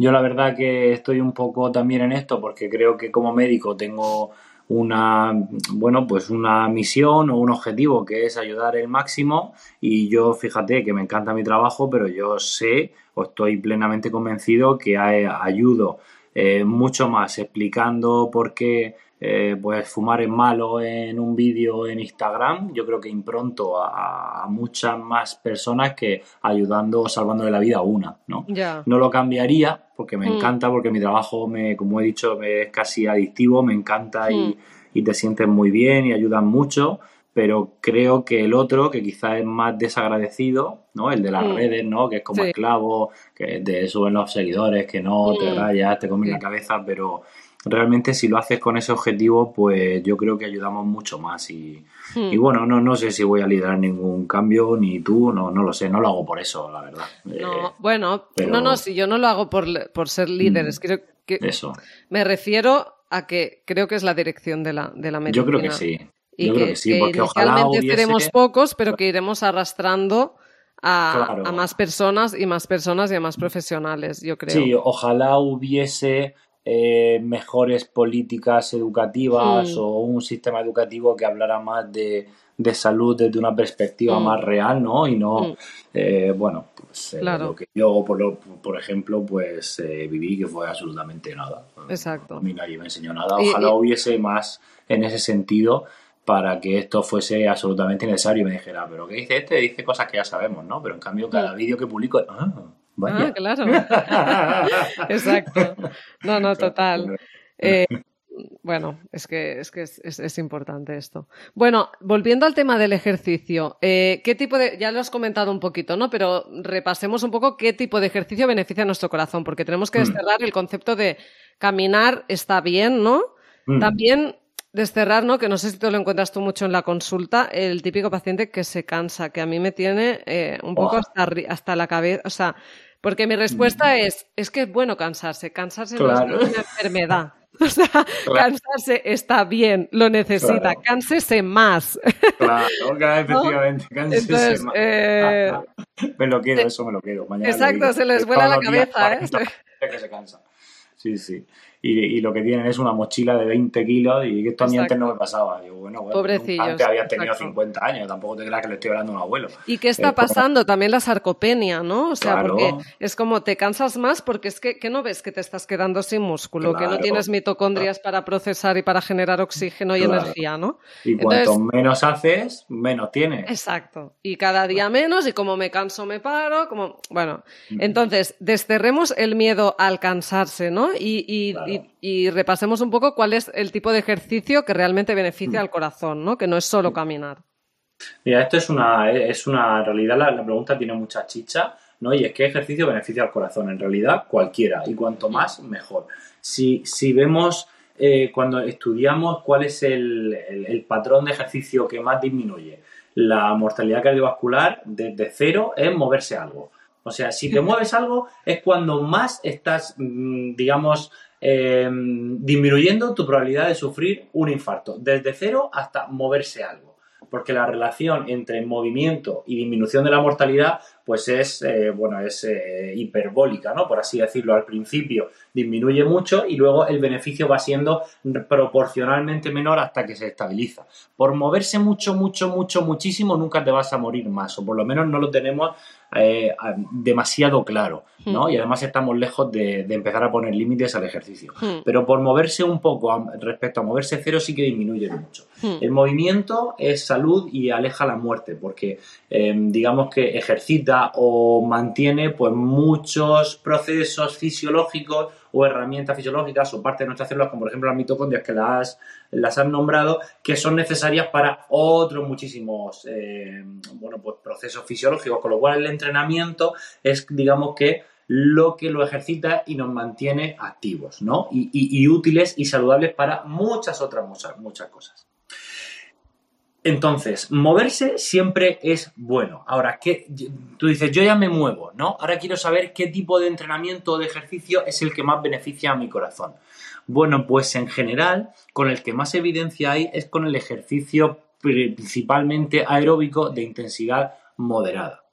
Yo la verdad que estoy un poco también en esto porque creo que como médico tengo una bueno pues una misión o un objetivo que es ayudar el máximo y yo fíjate que me encanta mi trabajo pero yo sé o estoy plenamente convencido que ayudo eh, mucho más explicando por qué eh, pues fumar es malo en un vídeo en Instagram, yo creo que impronto a, muchas más personas que ayudando o salvando de la vida a una, ¿no? No lo cambiaría porque me mm. encanta, porque mi trabajo, me, como he dicho, es casi adictivo, me encanta y, mm. y te sientes muy bien y ayudan mucho, pero creo que el otro, que quizás es más desagradecido, ¿no? El de las mm. redes, ¿no? Que es como esclavo, que te suben los seguidores, que no, te rayas, te comen la cabeza, pero realmente si lo haces con ese objetivo, pues yo creo que ayudamos mucho más. Y, y hmm. bueno, no, no sé si voy a liderar ningún cambio, ni tú, no, no lo sé, no lo hago por eso, la verdad. No, eh, bueno, no, no, si yo no lo hago por, por ser líder, es creo que eso. me refiero a que creo que es la dirección de la, de la medicina. Yo creo que sí. Y yo que, creo que sí, porque ojalá seremos pocos, pero que iremos arrastrando a, a, más personas y más personas y a más profesionales, yo creo. Sí, ojalá hubiese eh, mejores políticas educativas hmm. o un sistema educativo que hablara más de, salud desde una perspectiva hmm. más real, ¿no? Y no, hmm. eh, bueno, pues eh, lo que yo, por, por ejemplo, pues viví que fue absolutamente nada. Exacto. A mí nadie me enseñó nada. Ojalá hubiese más en ese sentido para que esto fuese absolutamente necesario y me dijera, pero ¿qué dice este? Dice cosas que ya sabemos, ¿no? Pero en cambio cada vídeo que publico... Ah, Ah, claro. Exacto. No, no, total. Eh, bueno, es que, es, que es, importante esto. Bueno, volviendo al tema del ejercicio, eh, ¿qué tipo de, ya lo has comentado un poquito, ¿no? Pero repasemos un poco qué tipo de ejercicio beneficia a nuestro corazón, porque tenemos que mm. desterrar el concepto de caminar está bien, ¿no? Mm. También desterrar, ¿no? Que no sé si te lo encuentras tú mucho en la consulta, el típico paciente que se cansa, que a mí me tiene eh, un poco hasta, hasta la cabeza, o sea, porque mi respuesta mm. es, es que es bueno cansarse, cansarse no es una enfermedad. O sea, cansarse está bien, lo necesita, cánsese más. Claro, efectivamente, cánsese más. Eh, me lo quedo, eso me lo quedo. exacto, se les vuela la cabeza, ¿eh? Que se cansa. Sí, sí. Y, lo que tienen es una mochila de 20 kilos y esto a mí antes no me pasaba. Digo, bueno, bueno antes había tenido 50 años, tampoco te creas que le estoy hablando a un abuelo. ¿Y qué está pasando? También la sarcopenia, ¿no? O sea, porque es como te cansas más porque es que, que no ves que te estás quedando sin músculo, que no tienes mitocondrias para procesar y para generar oxígeno y energía, ¿no? Y cuanto menos haces, menos tienes. Exacto. Y cada día menos y como me canso me paro, como, bueno, entonces desterremos el miedo al cansarse, ¿no? Y, y, repasemos un poco cuál es el tipo de ejercicio que realmente beneficia al corazón, ¿no? Que no es solo caminar. Mira, esto es una, es una realidad la, pregunta tiene mucha chicha, ¿no? Y es qué ejercicio beneficia al corazón. En realidad, cualquiera. Y cuanto más, mejor. Si, si vemos eh, cuando estudiamos cuál es el, patrón de ejercicio que más disminuye la mortalidad cardiovascular, desde cero es moverse algo. O sea, si te mueves algo es cuando más estás, mm, digamos, em, disminuyendo tu probabilidad de sufrir un infarto, desde cero hasta moverse algo. Porque la relación entre movimiento y disminución de la mortalidad pues es, eh, bueno, es eh, hiperbólica, ¿no? Por así decirlo. Al principio disminuye mucho y luego el beneficio va siendo proporcionalmente menor hasta que se estabiliza. Por moverse mucho, mucho, mucho, muchísimo, nunca te vas a morir más, o por lo menos no lo tenemos eh, demasiado claro, ¿no? Hmm. Y además estamos lejos de, empezar a poner límites al ejercicio. Hmm. Pero por moverse un poco respecto a moverse cero sí que disminuye mucho. Hmm. El movimiento es salud y aleja la muerte, porque digamos que ejercita o mantiene pues muchos procesos fisiológicos o herramientas fisiológicas o parte de nuestras células, como por ejemplo las mitocondrias que las, las han nombrado, que son necesarias para otros muchísimos eh, bueno, pues procesos fisiológicos, con lo cual el entrenamiento es, digamos que, lo que lo ejercita y nos mantiene activos, ¿no? Y, y útiles y saludables para muchas otras muchas, muchas cosas. Entonces, moverse siempre es bueno. Ahora, ¿qué? tú dices, yo ya me muevo, ¿no? Ahora quiero saber qué tipo de entrenamiento o de ejercicio es el que más beneficia a mi corazón. Bueno, pues en general, con el que más evidencia hay es con el ejercicio principalmente aeróbico de intensidad moderada.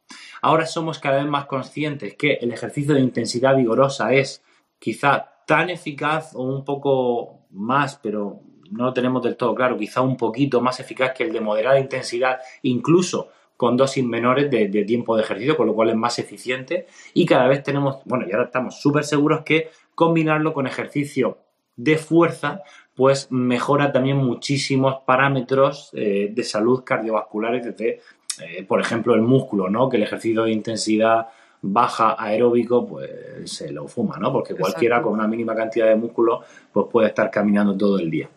Ahora somos cada vez más conscientes que el ejercicio de intensidad vigorosa es quizá tan eficaz o un poco más, pero no lo tenemos del todo claro, quizá un poquito más eficaz que el de moderada intensidad, incluso con dosis menores de, tiempo de ejercicio, con lo cual es más eficiente y cada vez tenemos, bueno, y ahora estamos súper seguros que combinarlo con ejercicio de fuerza, pues mejora también muchísimos parámetros eh, de salud cardiovasculares desde, eh, por ejemplo, el músculo, ¿no? Que el ejercicio de intensidad baja aeróbico, pues se lo fuma, ¿no? Porque cualquiera con una mínima cantidad de músculo, pues puede estar caminando todo el día.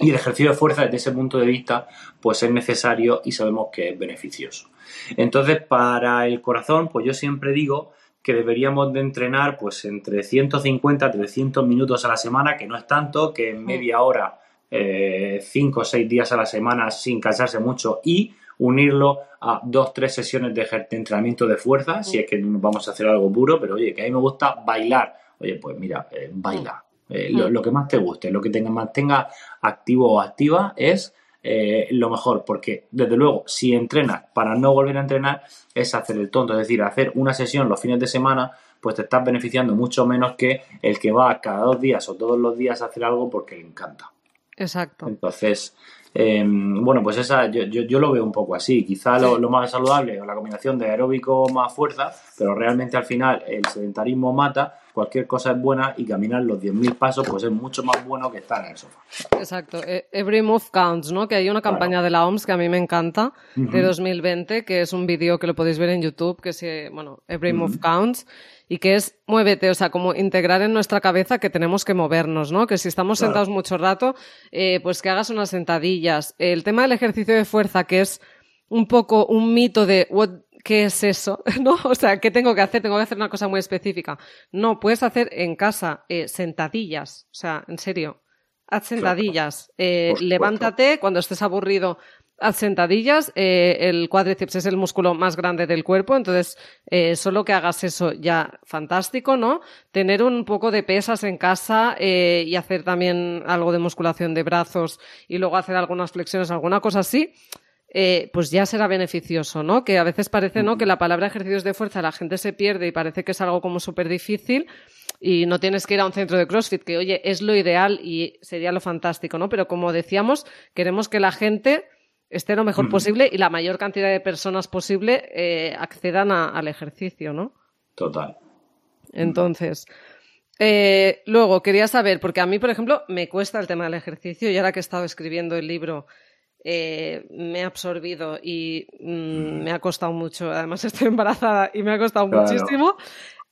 Y el ejercicio de fuerza desde ese punto de vista pues es necesario y sabemos que es beneficioso. Entonces, para el corazón, pues yo siempre digo que deberíamos de entrenar pues entre 150 a 300 minutos a la semana, que no es tanto, que en media hora, 5 eh, o 6 días a la semana sin cansarse mucho y unirlo a dos, tres sesiones de entrenamiento de fuerza, si es que vamos a hacer algo puro, pero oye, que a mí me gusta bailar. Oye, pues mira, eh, baila, eh, mm. lo, que más te guste, lo que te mantenga activo o activa es eh, lo mejor, porque desde luego, si entrenas para no volver a entrenar, es hacer el tonto, es decir, hacer una sesión los fines de semana, pues te estás beneficiando mucho menos que el que va cada dos días o todos los días a hacer algo porque le encanta. Exacto. Entonces, em, bueno, pues esa yo, yo, lo veo un poco así. Quizá lo, lo, más saludable o la combinación de aeróbico más fuerza, pero realmente al final el sedentarismo mata cualquier cosa es buena y caminar los 10.000 pasos pues es mucho más bueno que estar en el sofá. Exacto. E, every move counts, ¿no? Que hay una campaña de la OMS que a mí me encanta, de 2020, que es un vídeo que lo podéis ver en YouTube, que es, bueno, Every move counts y que es muévete, o sea, como integrar en nuestra cabeza que tenemos que movernos, ¿no? Que si estamos sentados mucho rato, eh, pues que hagas unas sentadillas. El tema del ejercicio de fuerza, que es un poco un mito de what ¿qué es eso? ¿No? O sea, ¿qué tengo que hacer? Tengo que hacer una cosa muy específica. No, puedes hacer en casa eh, sentadillas. O sea, en serio. Haz sentadillas. Eh, levántate cuando estés aburrido. Haz sentadillas. Eh, el cuádriceps es el músculo más grande del cuerpo, entonces solo que hagas eso ya fantástico, ¿no? Tener un poco de pesas en casa y hacer también algo de musculación de brazos y luego hacer algunas flexiones, alguna cosa así eh, pues ya será beneficioso, ¿no? Que a veces parece, ¿no? Que la palabra ejercicios de fuerza la gente se pierde y parece que es algo como súper difícil. y no tienes que ir a un centro de CrossFit, que oye, es lo ideal y sería lo fantástico, ¿no? Pero como decíamos, queremos que la gente esté lo mejor posible y la mayor cantidad de personas posible eh, accedan al ejercicio, ¿no? Total. Entonces, eh, luego quería saber, porque a mí, por ejemplo, me cuesta el tema del ejercicio y ahora que he estado escribiendo el libro eh, me ha absorbido y mm, me ha costado mucho. Además, estoy embarazada y me ha costado muchísimo.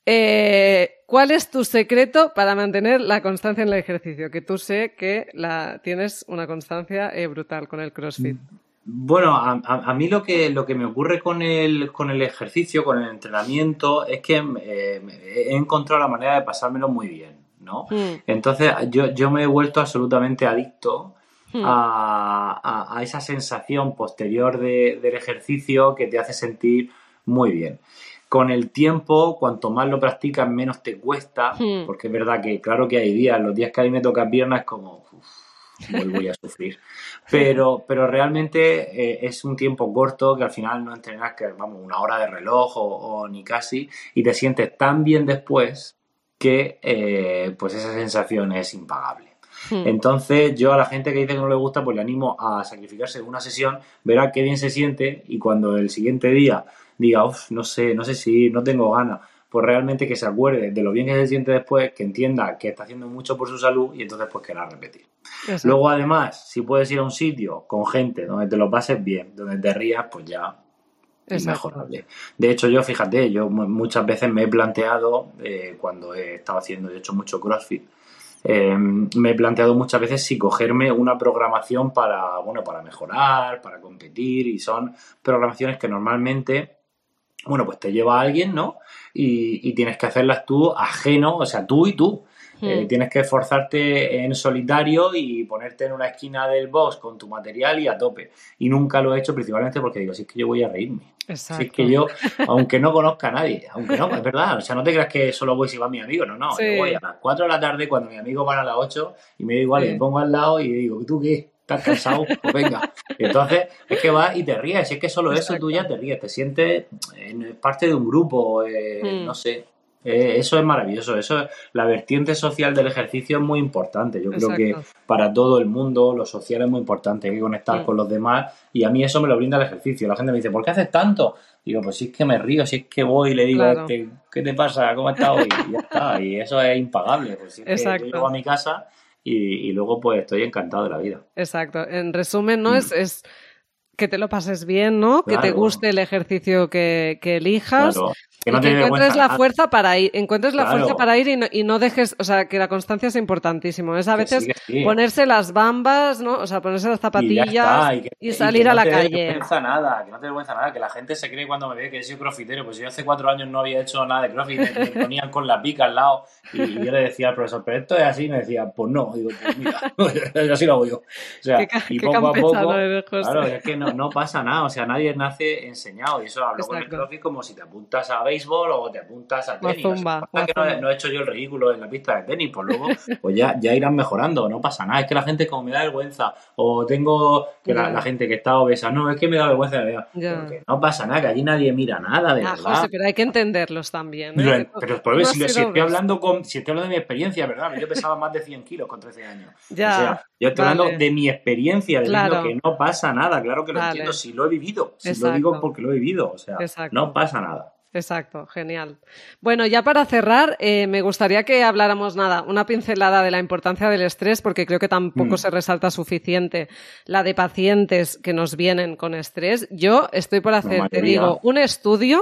Eh, ¿Cuál es tu secreto para mantener la constancia en el ejercicio? Que tú sé que la, tienes una constancia eh, brutal con el CrossFit. Bueno, a, mí lo que, lo que me ocurre con el, con el ejercicio, con el entrenamiento, es que eh, he encontrado la manera de pasármelo muy bien, ¿no? Mm. Entonces, yo, yo me he vuelto absolutamente adicto Hmm. a, esa sensación posterior del ejercicio que te hace sentir muy bien. Con el tiempo, cuanto más lo practicas, menos te cuesta, hmm. porque es verdad que claro que hay días, los días que a mí me toca piernas es como, voy a sufrir. Pero, pero realmente eh, es un tiempo corto que al final no entrenas que, vamos, una hora de reloj o, ni casi, y te sientes tan bien después que eh, pues esa sensación es impagable. Hmm. Entonces, yo a la gente que dice que no le gusta, pues le animo a sacrificarse en una sesión, verá qué bien se siente y cuando el siguiente día diga, uff, no sé, no sé si no tengo ganas, pues realmente que se acuerde de lo bien que se siente después, que entienda que está haciendo mucho por su salud y entonces pues querrá repetir. Luego además, si puedes ir a un sitio con gente donde te lo pases bien, donde te rías, pues ya es mejorable. De hecho, yo fíjate, yo muchas veces me he planteado, eh, cuando he estado haciendo, he hecho mucho CrossFit, Em, me he planteado muchas veces si cogerme una programación para, bueno, para mejorar, para competir, y son programaciones que normalmente, bueno, pues te lleva a alguien, ¿no? Y, y tienes que hacerlas tú ajeno, o sea, tú y tú. Eh, hmm. tienes que esforzarte en solitario y ponerte en una esquina del box con tu material y a tope. Y nunca lo he hecho principalmente porque digo, si es que yo voy a reírme. Si es que yo, aunque no conozca a nadie, aunque no, es verdad, o sea, no te creas que solo voy si va mi amigo, no, no, yo voy a las 4 de la tarde cuando mi amigo van a las 8 y me da igual, y me pongo al lado y digo, ¿tú qué? ¿Estás cansado? Pues venga. entonces es que vas y te ríes, es que solo eso tú ya te ríes, te sientes en parte de un grupo, eh, hmm. no sé, eh, eso es maravilloso. Eso, la vertiente social del ejercicio es muy importante. Yo creo que para todo el mundo lo social es muy importante. Hay que conectar con los demás y a mí eso me lo brinda el ejercicio. La gente me dice, ¿por qué haces tanto? Digo, pues si es que me río, si es que voy y le digo, este, ¿qué te pasa? ¿Cómo estás hoy? Y ya está. Y eso es impagable. Pues si es que yo llego a mi casa y, luego pues estoy encantado de la vida. Exacto. En resumen, ¿no? Mm. Es, es que te lo pases bien, ¿no? Que te guste el ejercicio que, que elijas que, encuentres la fuerza para ir, encuentres la fuerza para ir y no, dejes, o sea, que la constancia es importantísimo. Es a veces ponerse las bambas, ¿no? O sea, ponerse las zapatillas y, salir a la calle. Que no te vergüenza nada, que no te vergüenza nada, que la gente se cree cuando me ve que soy crofitero. Pues yo hace cuatro años no había hecho nada de crossfit, me, ponían con la pica al lado y, yo le decía al profesor, pero esto es así, y me decía, pues no, digo, pues mira, así lo hago yo. O sea, y poco a poco, claro, es que no, no, pasa nada, o sea, nadie nace enseñado y eso hablo con el crossfit como si te apuntas a béisbol o te apuntas a tenis. que no, he hecho yo el ridículo en la pista de tenis, pues luego pues ya, ya irán mejorando, no pasa nada. Es que la gente como me da vergüenza o tengo que la, gente que está obesa, no, es que me da vergüenza no pasa nada, que allí nadie mira nada, de ah, verdad. pero hay que entenderlos también. ¿eh? Pero, por si, estoy hablando con, si estoy hablando de mi experiencia, ¿verdad? Yo pesaba más de 100 kilos con 13 años. Ya, o sea, yo estoy hablando de mi experiencia, de que no pasa nada, claro que lo entiendo, si lo he vivido, si lo digo porque lo he vivido, o sea, no pasa nada. Exacto, genial. Bueno, ya para cerrar, eh, me gustaría que habláramos nada, una pincelada de la importancia del estrés, porque creo que tampoco mm. se resalta suficiente la de pacientes que nos vienen con estrés. Yo estoy por hacer, te digo, un estudio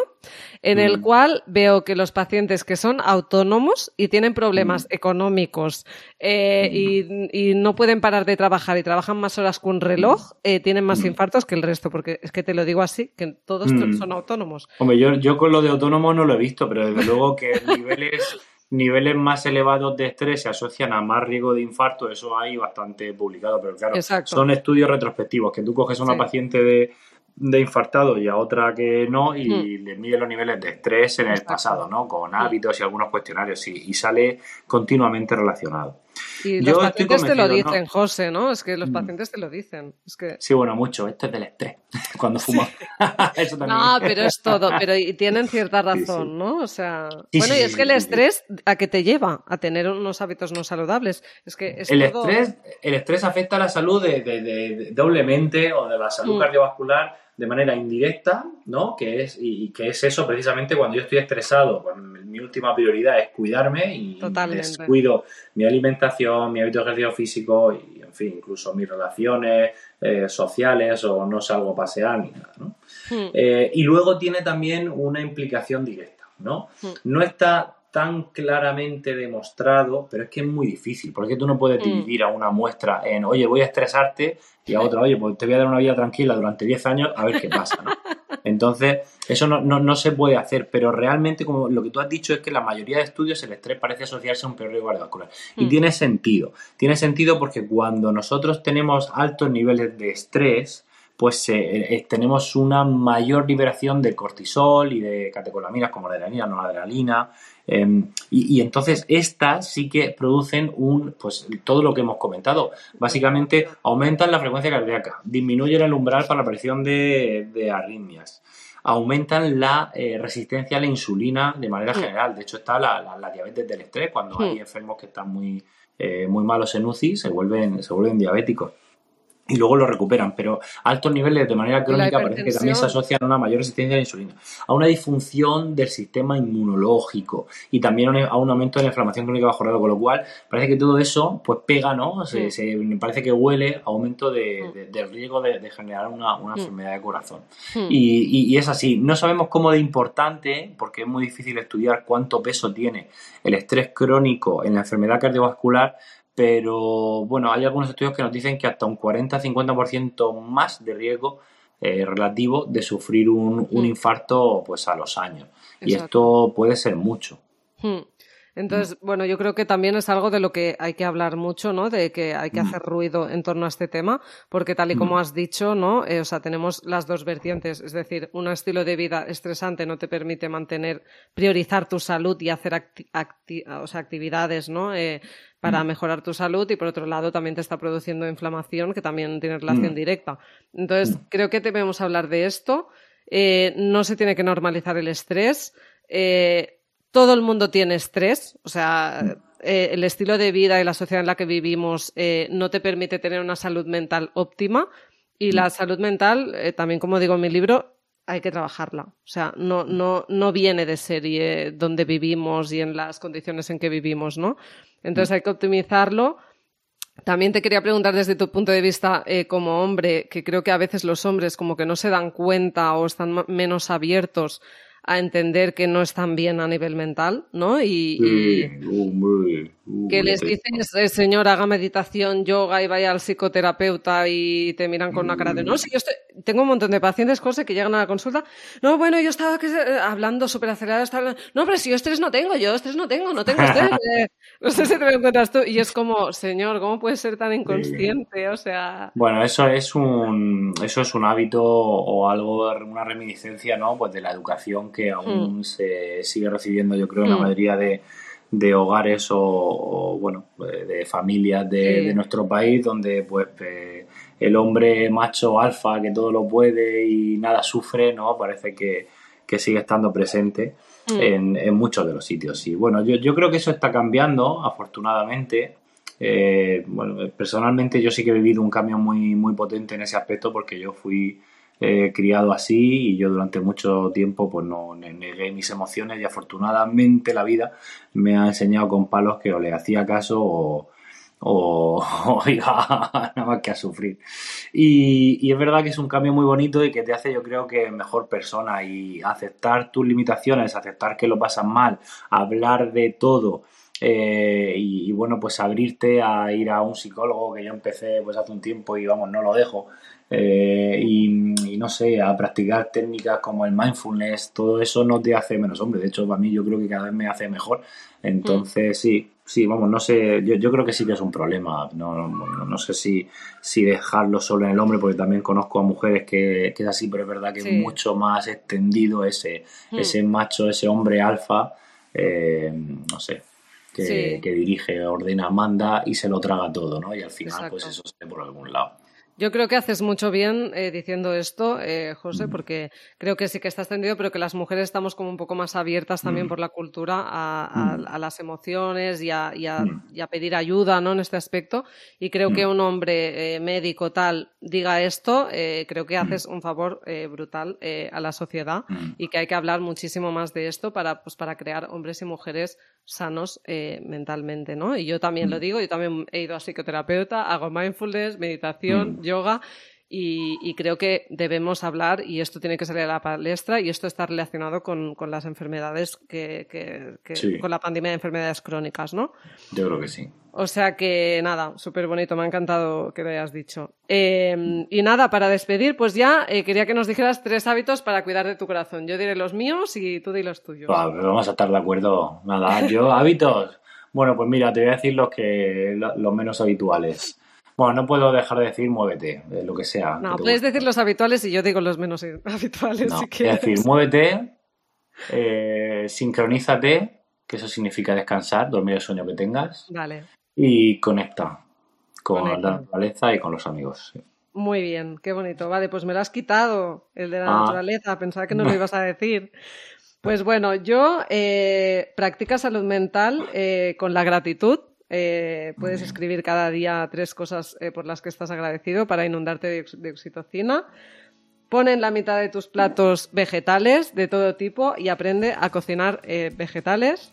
en el mm. cual veo que los pacientes que son autónomos y tienen problemas mm. económicos eh, y, no pueden parar de trabajar y trabajan más horas que un reloj, eh, tienen más infartos que el resto, porque es que te lo digo así, que todos son autónomos. Hombre, yo, yo con lo de autónomo no lo he visto, pero desde luego que niveles, niveles más elevados de estrés se asocian a más riesgo de infarto, eso hay bastante publicado, pero claro, son estudios retrospectivos, que tú coges a una paciente de, de infartado y a otra que no y hmm. le mide los niveles de estrés en el pasado, ¿no? Con hábitos y algunos cuestionarios y, y sale continuamente relacionado. Y los pacientes te lo dicen, José, ¿no? Es que los mm. pacientes te lo dicen. Es que... Sí, bueno, mucho. Esto es del estrés. Cuando fumo. Eso también. No, pero es todo. Pero y tienen cierta razón, ¿no? O sea. bueno, y es que el estrés, ¿a qué te lleva? A tener unos hábitos no saludables. Es que el, estrés, el estrés afecta a la salud de, doblemente o de la salud mm. cardiovascular de manera indirecta, ¿no? Que es, y, que es eso precisamente cuando yo estoy estresado, cuando mi última prioridad es cuidarme y descuido mi alimentación, mi hábito de ejercicio físico y, en fin, incluso mis relaciones eh, sociales o no salgo a pasear ni nada, ¿no? Hmm. Eh, y luego tiene también una implicación directa, ¿no? Hmm. No está tan claramente demostrado, pero es que es muy difícil, porque tú no puedes mm. dividir a una muestra en, oye, voy a estresarte, y a otra, oye, pues te voy a dar una vida tranquila durante 10 años, a ver qué pasa, ¿no? Entonces, eso no, no, se puede hacer, pero realmente, como lo que tú has dicho, es que la mayoría de estudios el estrés parece asociarse a un peor riesgo cardiovascular. Y mm. tiene sentido. Tiene sentido porque cuando nosotros tenemos altos niveles de estrés, pues eh, eh, tenemos una mayor liberación de cortisol y de catecolaminas como la adrenalina, no la adrenalina, Em, y, entonces estas sí que producen un, pues todo lo que hemos comentado. Básicamente aumentan la frecuencia cardíaca, disminuyen el umbral para la aparición de, arritmias, aumentan la eh, resistencia a la insulina de manera general. De hecho está la, diabetes del estrés, cuando hay enfermos que están muy, eh, muy malos en UCI se vuelven, se vuelven diabéticos y luego lo recuperan, pero altos niveles de manera crónica parece que también se asocian a una mayor resistencia a la insulina, a una disfunción del sistema inmunológico y también a un aumento de la inflamación crónica bajo grado, con lo cual parece que todo eso pues pega, ¿no? Se, mm. parece que huele a aumento de, mm. del riesgo de, generar una, una mm. enfermedad de corazón. Y, y, es así, no sabemos cómo de importante, porque es muy difícil estudiar cuánto peso tiene el estrés crónico en la enfermedad cardiovascular, pero bueno, hay algunos estudios que nos dicen que hasta un 40-50% más de riesgo eh, relativo de sufrir un, un, hmm. infarto pues a los años. Y esto puede ser mucho. Entonces, bueno, yo creo que también es algo de lo que hay que hablar mucho, ¿no? De que hay que mm. hacer ruido en torno a este tema, porque tal y como mm. has dicho, ¿no? Eh, o sea, tenemos las dos vertientes, es decir, un estilo de vida estresante no te permite mantener, priorizar tu salud y hacer actividades, ¿no? Eh, para mm. mejorar tu salud y por otro lado también te está produciendo inflamación que también tiene relación directa. Entonces, creo que debemos hablar de esto. Eh, no se tiene que normalizar el estrés. Eh, todo el mundo tiene estrés, o sea, eh, el estilo de vida y la sociedad en la que vivimos eh, no te permite tener una salud mental óptima y la salud mental, eh, también como digo en mi libro, hay que trabajarla. O sea, no, no, no viene de serie donde vivimos y en las condiciones en que vivimos, ¿no? Entonces hay que optimizarlo. También te quería preguntar desde tu punto de vista como hombre, que creo que a veces los hombres como que no se dan cuenta o están menos abiertos a entender que no están bien a nivel mental, ¿no? Y, que les dices, eh, señor, haga meditación, yoga y vaya al psicoterapeuta y te miran con una cara de no, si yo estoy... tengo un montón de pacientes, José, que llegan a la consulta, no, bueno, yo estaba eh, hablando súper acelerado, estaba... no, pero si yo estrés no tengo, yo estrés no tengo, no tengo estrés. Eh, no sé si te lo encuentras tú. Y es como, señor, ¿cómo puedes ser tan inconsciente? O sea... Bueno, eso es un, eso es un hábito o algo, una reminiscencia, ¿no? Pues de la educación que aún mm. se sigue recibiendo, yo creo, en la mm. mayoría de, hogares o, bueno, de familias de, nuestro país donde pues el hombre macho alfa que todo lo puede y nada sufre, ¿no? Parece que, sigue estando presente mm. en, muchos de los sitios. Y bueno, yo, yo creo que eso está cambiando, afortunadamente. Eh, bueno, personalmente yo sí que he vivido un cambio muy, muy potente en ese aspecto porque yo fui he criado así y yo durante mucho tiempo pues no negué mis emociones y afortunadamente la vida me ha enseñado con palos que o le hacía caso o, o, iba nada más que a sufrir. Y, es verdad que es un cambio muy bonito y que te hace yo creo que mejor persona y aceptar tus limitaciones, aceptar que lo pasas mal, hablar de todo. Eh, y, y, bueno, pues abrirte a ir a un psicólogo que yo empecé pues hace un tiempo y vamos, no lo dejo. Eh, y, no sé, a practicar técnicas como el mindfulness, todo eso no te hace menos hombre. De hecho, para mí yo creo que cada vez me hace mejor. Entonces, sí, sí, vamos, no sé, yo, yo, creo que sí que es un problema. No, no, sé si, si dejarlo solo en el hombre, porque también conozco a mujeres que, que es así, pero es verdad que es mucho más extendido ese, ese macho, ese hombre alfa. Eh, no sé, que, dirige, ordena, manda y se lo traga todo, ¿no? Y al final, pues eso se ve por algún lado. Yo creo que haces mucho bien eh, diciendo esto, eh, José, mm. porque creo que sí que está extendido, pero que las mujeres estamos como un poco más abiertas también mm. por la cultura a, mm. las emociones y a, pedir ayuda ¿no? en este aspecto. Y creo que un hombre eh, médico tal diga esto, creo que haces un favor brutal a la sociedad y que hay que hablar muchísimo más de esto para, pues, para crear hombres y mujeres sanos mentalmente. ¿no? Y yo también lo digo, yo también he ido a psicoterapeuta, hago mindfulness, meditación yoga y, creo que debemos hablar, y esto tiene que salir a la palestra, y esto está relacionado con, las enfermedades, que, con la pandemia de enfermedades crónicas, ¿no? Yo creo que sí. O sea que nada, súper bonito, me ha encantado que lo hayas dicho. Em, y nada, para despedir, pues ya eh, quería que nos dijeras tres hábitos para cuidar de tu corazón. Yo diré los míos y tú di los tuyos. vamos a estar de acuerdo. Nada, yo hábitos. Bueno, pues mira, te voy a decir los que los menos habituales. Bueno, no puedo dejar de decir muévete, lo que sea. No, puedes decir los habituales y yo digo los menos habituales. No, es decir, muévete, eh, sincronízate, que eso significa descansar, dormir el sueño que tengas. Vale. Y conecta con la naturaleza y con los amigos. Muy bien, qué bonito. Vale, pues me lo has quitado, el de la ah. naturaleza. Pensaba que no lo ibas a decir. Pues bueno, yo eh, practica salud mental eh, con la gratitud eh, puedes escribir cada día tres cosas eh, por las que estás agradecido para inundarte de, oxitocina. Pon en la mitad de tus platos vegetales de todo tipo y aprende a cocinar eh, vegetales.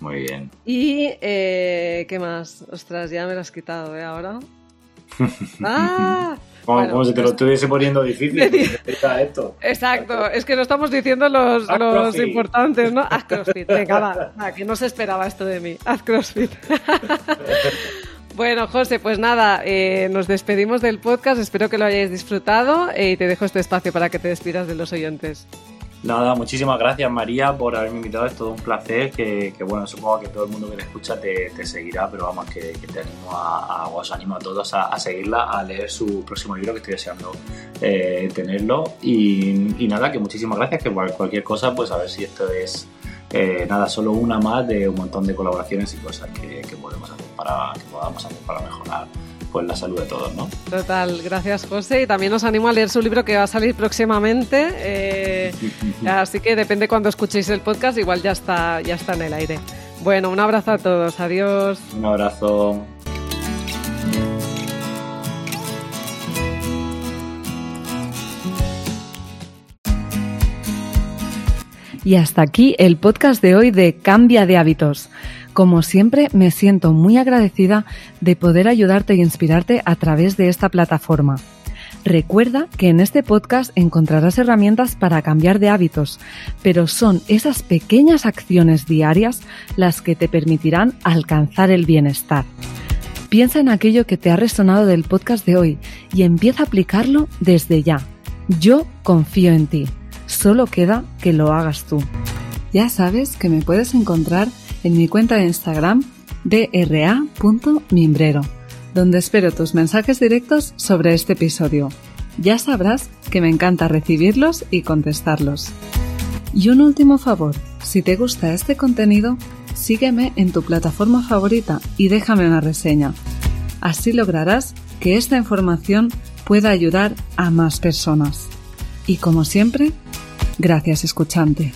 Muy bien. Y, ¿qué más? Ostras, ya me lo has quitado, ¿eh? Ahora. ¡Ah! Como, si te lo pues estuviese poniendo difícil. esto. Exacto, es que no estamos diciendo los, los importantes, ¿no? Haz crossfit, venga, va, que no se esperaba esto de mí. Haz crossfit. Bueno, José, pues nada, eh, nos despedimos del podcast. Espero que lo hayáis disfrutado eh, y te dejo este espacio para que te despidas de los oyentes. Nada, muchísimas gracias María por haberme invitado, es todo un placer, que, bueno, supongo que todo el mundo que te escucha te, seguirá, pero vamos, que, te animo a, os animo a todos a, seguirla, a leer su próximo libro, que estoy deseando eh, tenerlo, y, nada, que muchísimas gracias, que cualquier cosa, pues a ver si esto es, eh, nada, solo una más de un montón de colaboraciones y cosas que, podemos hacer para, que podamos hacer para mejorar pues la salud de todos, ¿no? Total, gracias José y también os animo a leer su libro que va a salir próximamente, eh, así que depende cuando escuchéis el podcast, igual ya está, ya está en el aire. Bueno, un abrazo a todos, adiós. Un abrazo. Y hasta aquí el podcast de hoy de Cambia de hábitos. Como siempre, me siento muy agradecida de poder ayudarte e inspirarte a través de esta plataforma. Recuerda que en este podcast encontrarás herramientas para cambiar de hábitos, pero son esas pequeñas acciones diarias las que te permitirán alcanzar el bienestar. Piensa en aquello que te ha resonado del podcast de hoy y empieza a aplicarlo desde ya. Yo confío en ti. Solo queda que lo hagas tú. Ya sabes que me puedes encontrar en mi cuenta de Instagram dra.mimbrero, donde espero tus mensajes directos sobre este episodio. Ya sabrás que me encanta recibirlos y contestarlos. Y un último favor, si te gusta este contenido, sígueme en tu plataforma favorita y déjame una reseña. Así lograrás que esta información pueda ayudar a más personas. Y como siempre, gracias escuchante.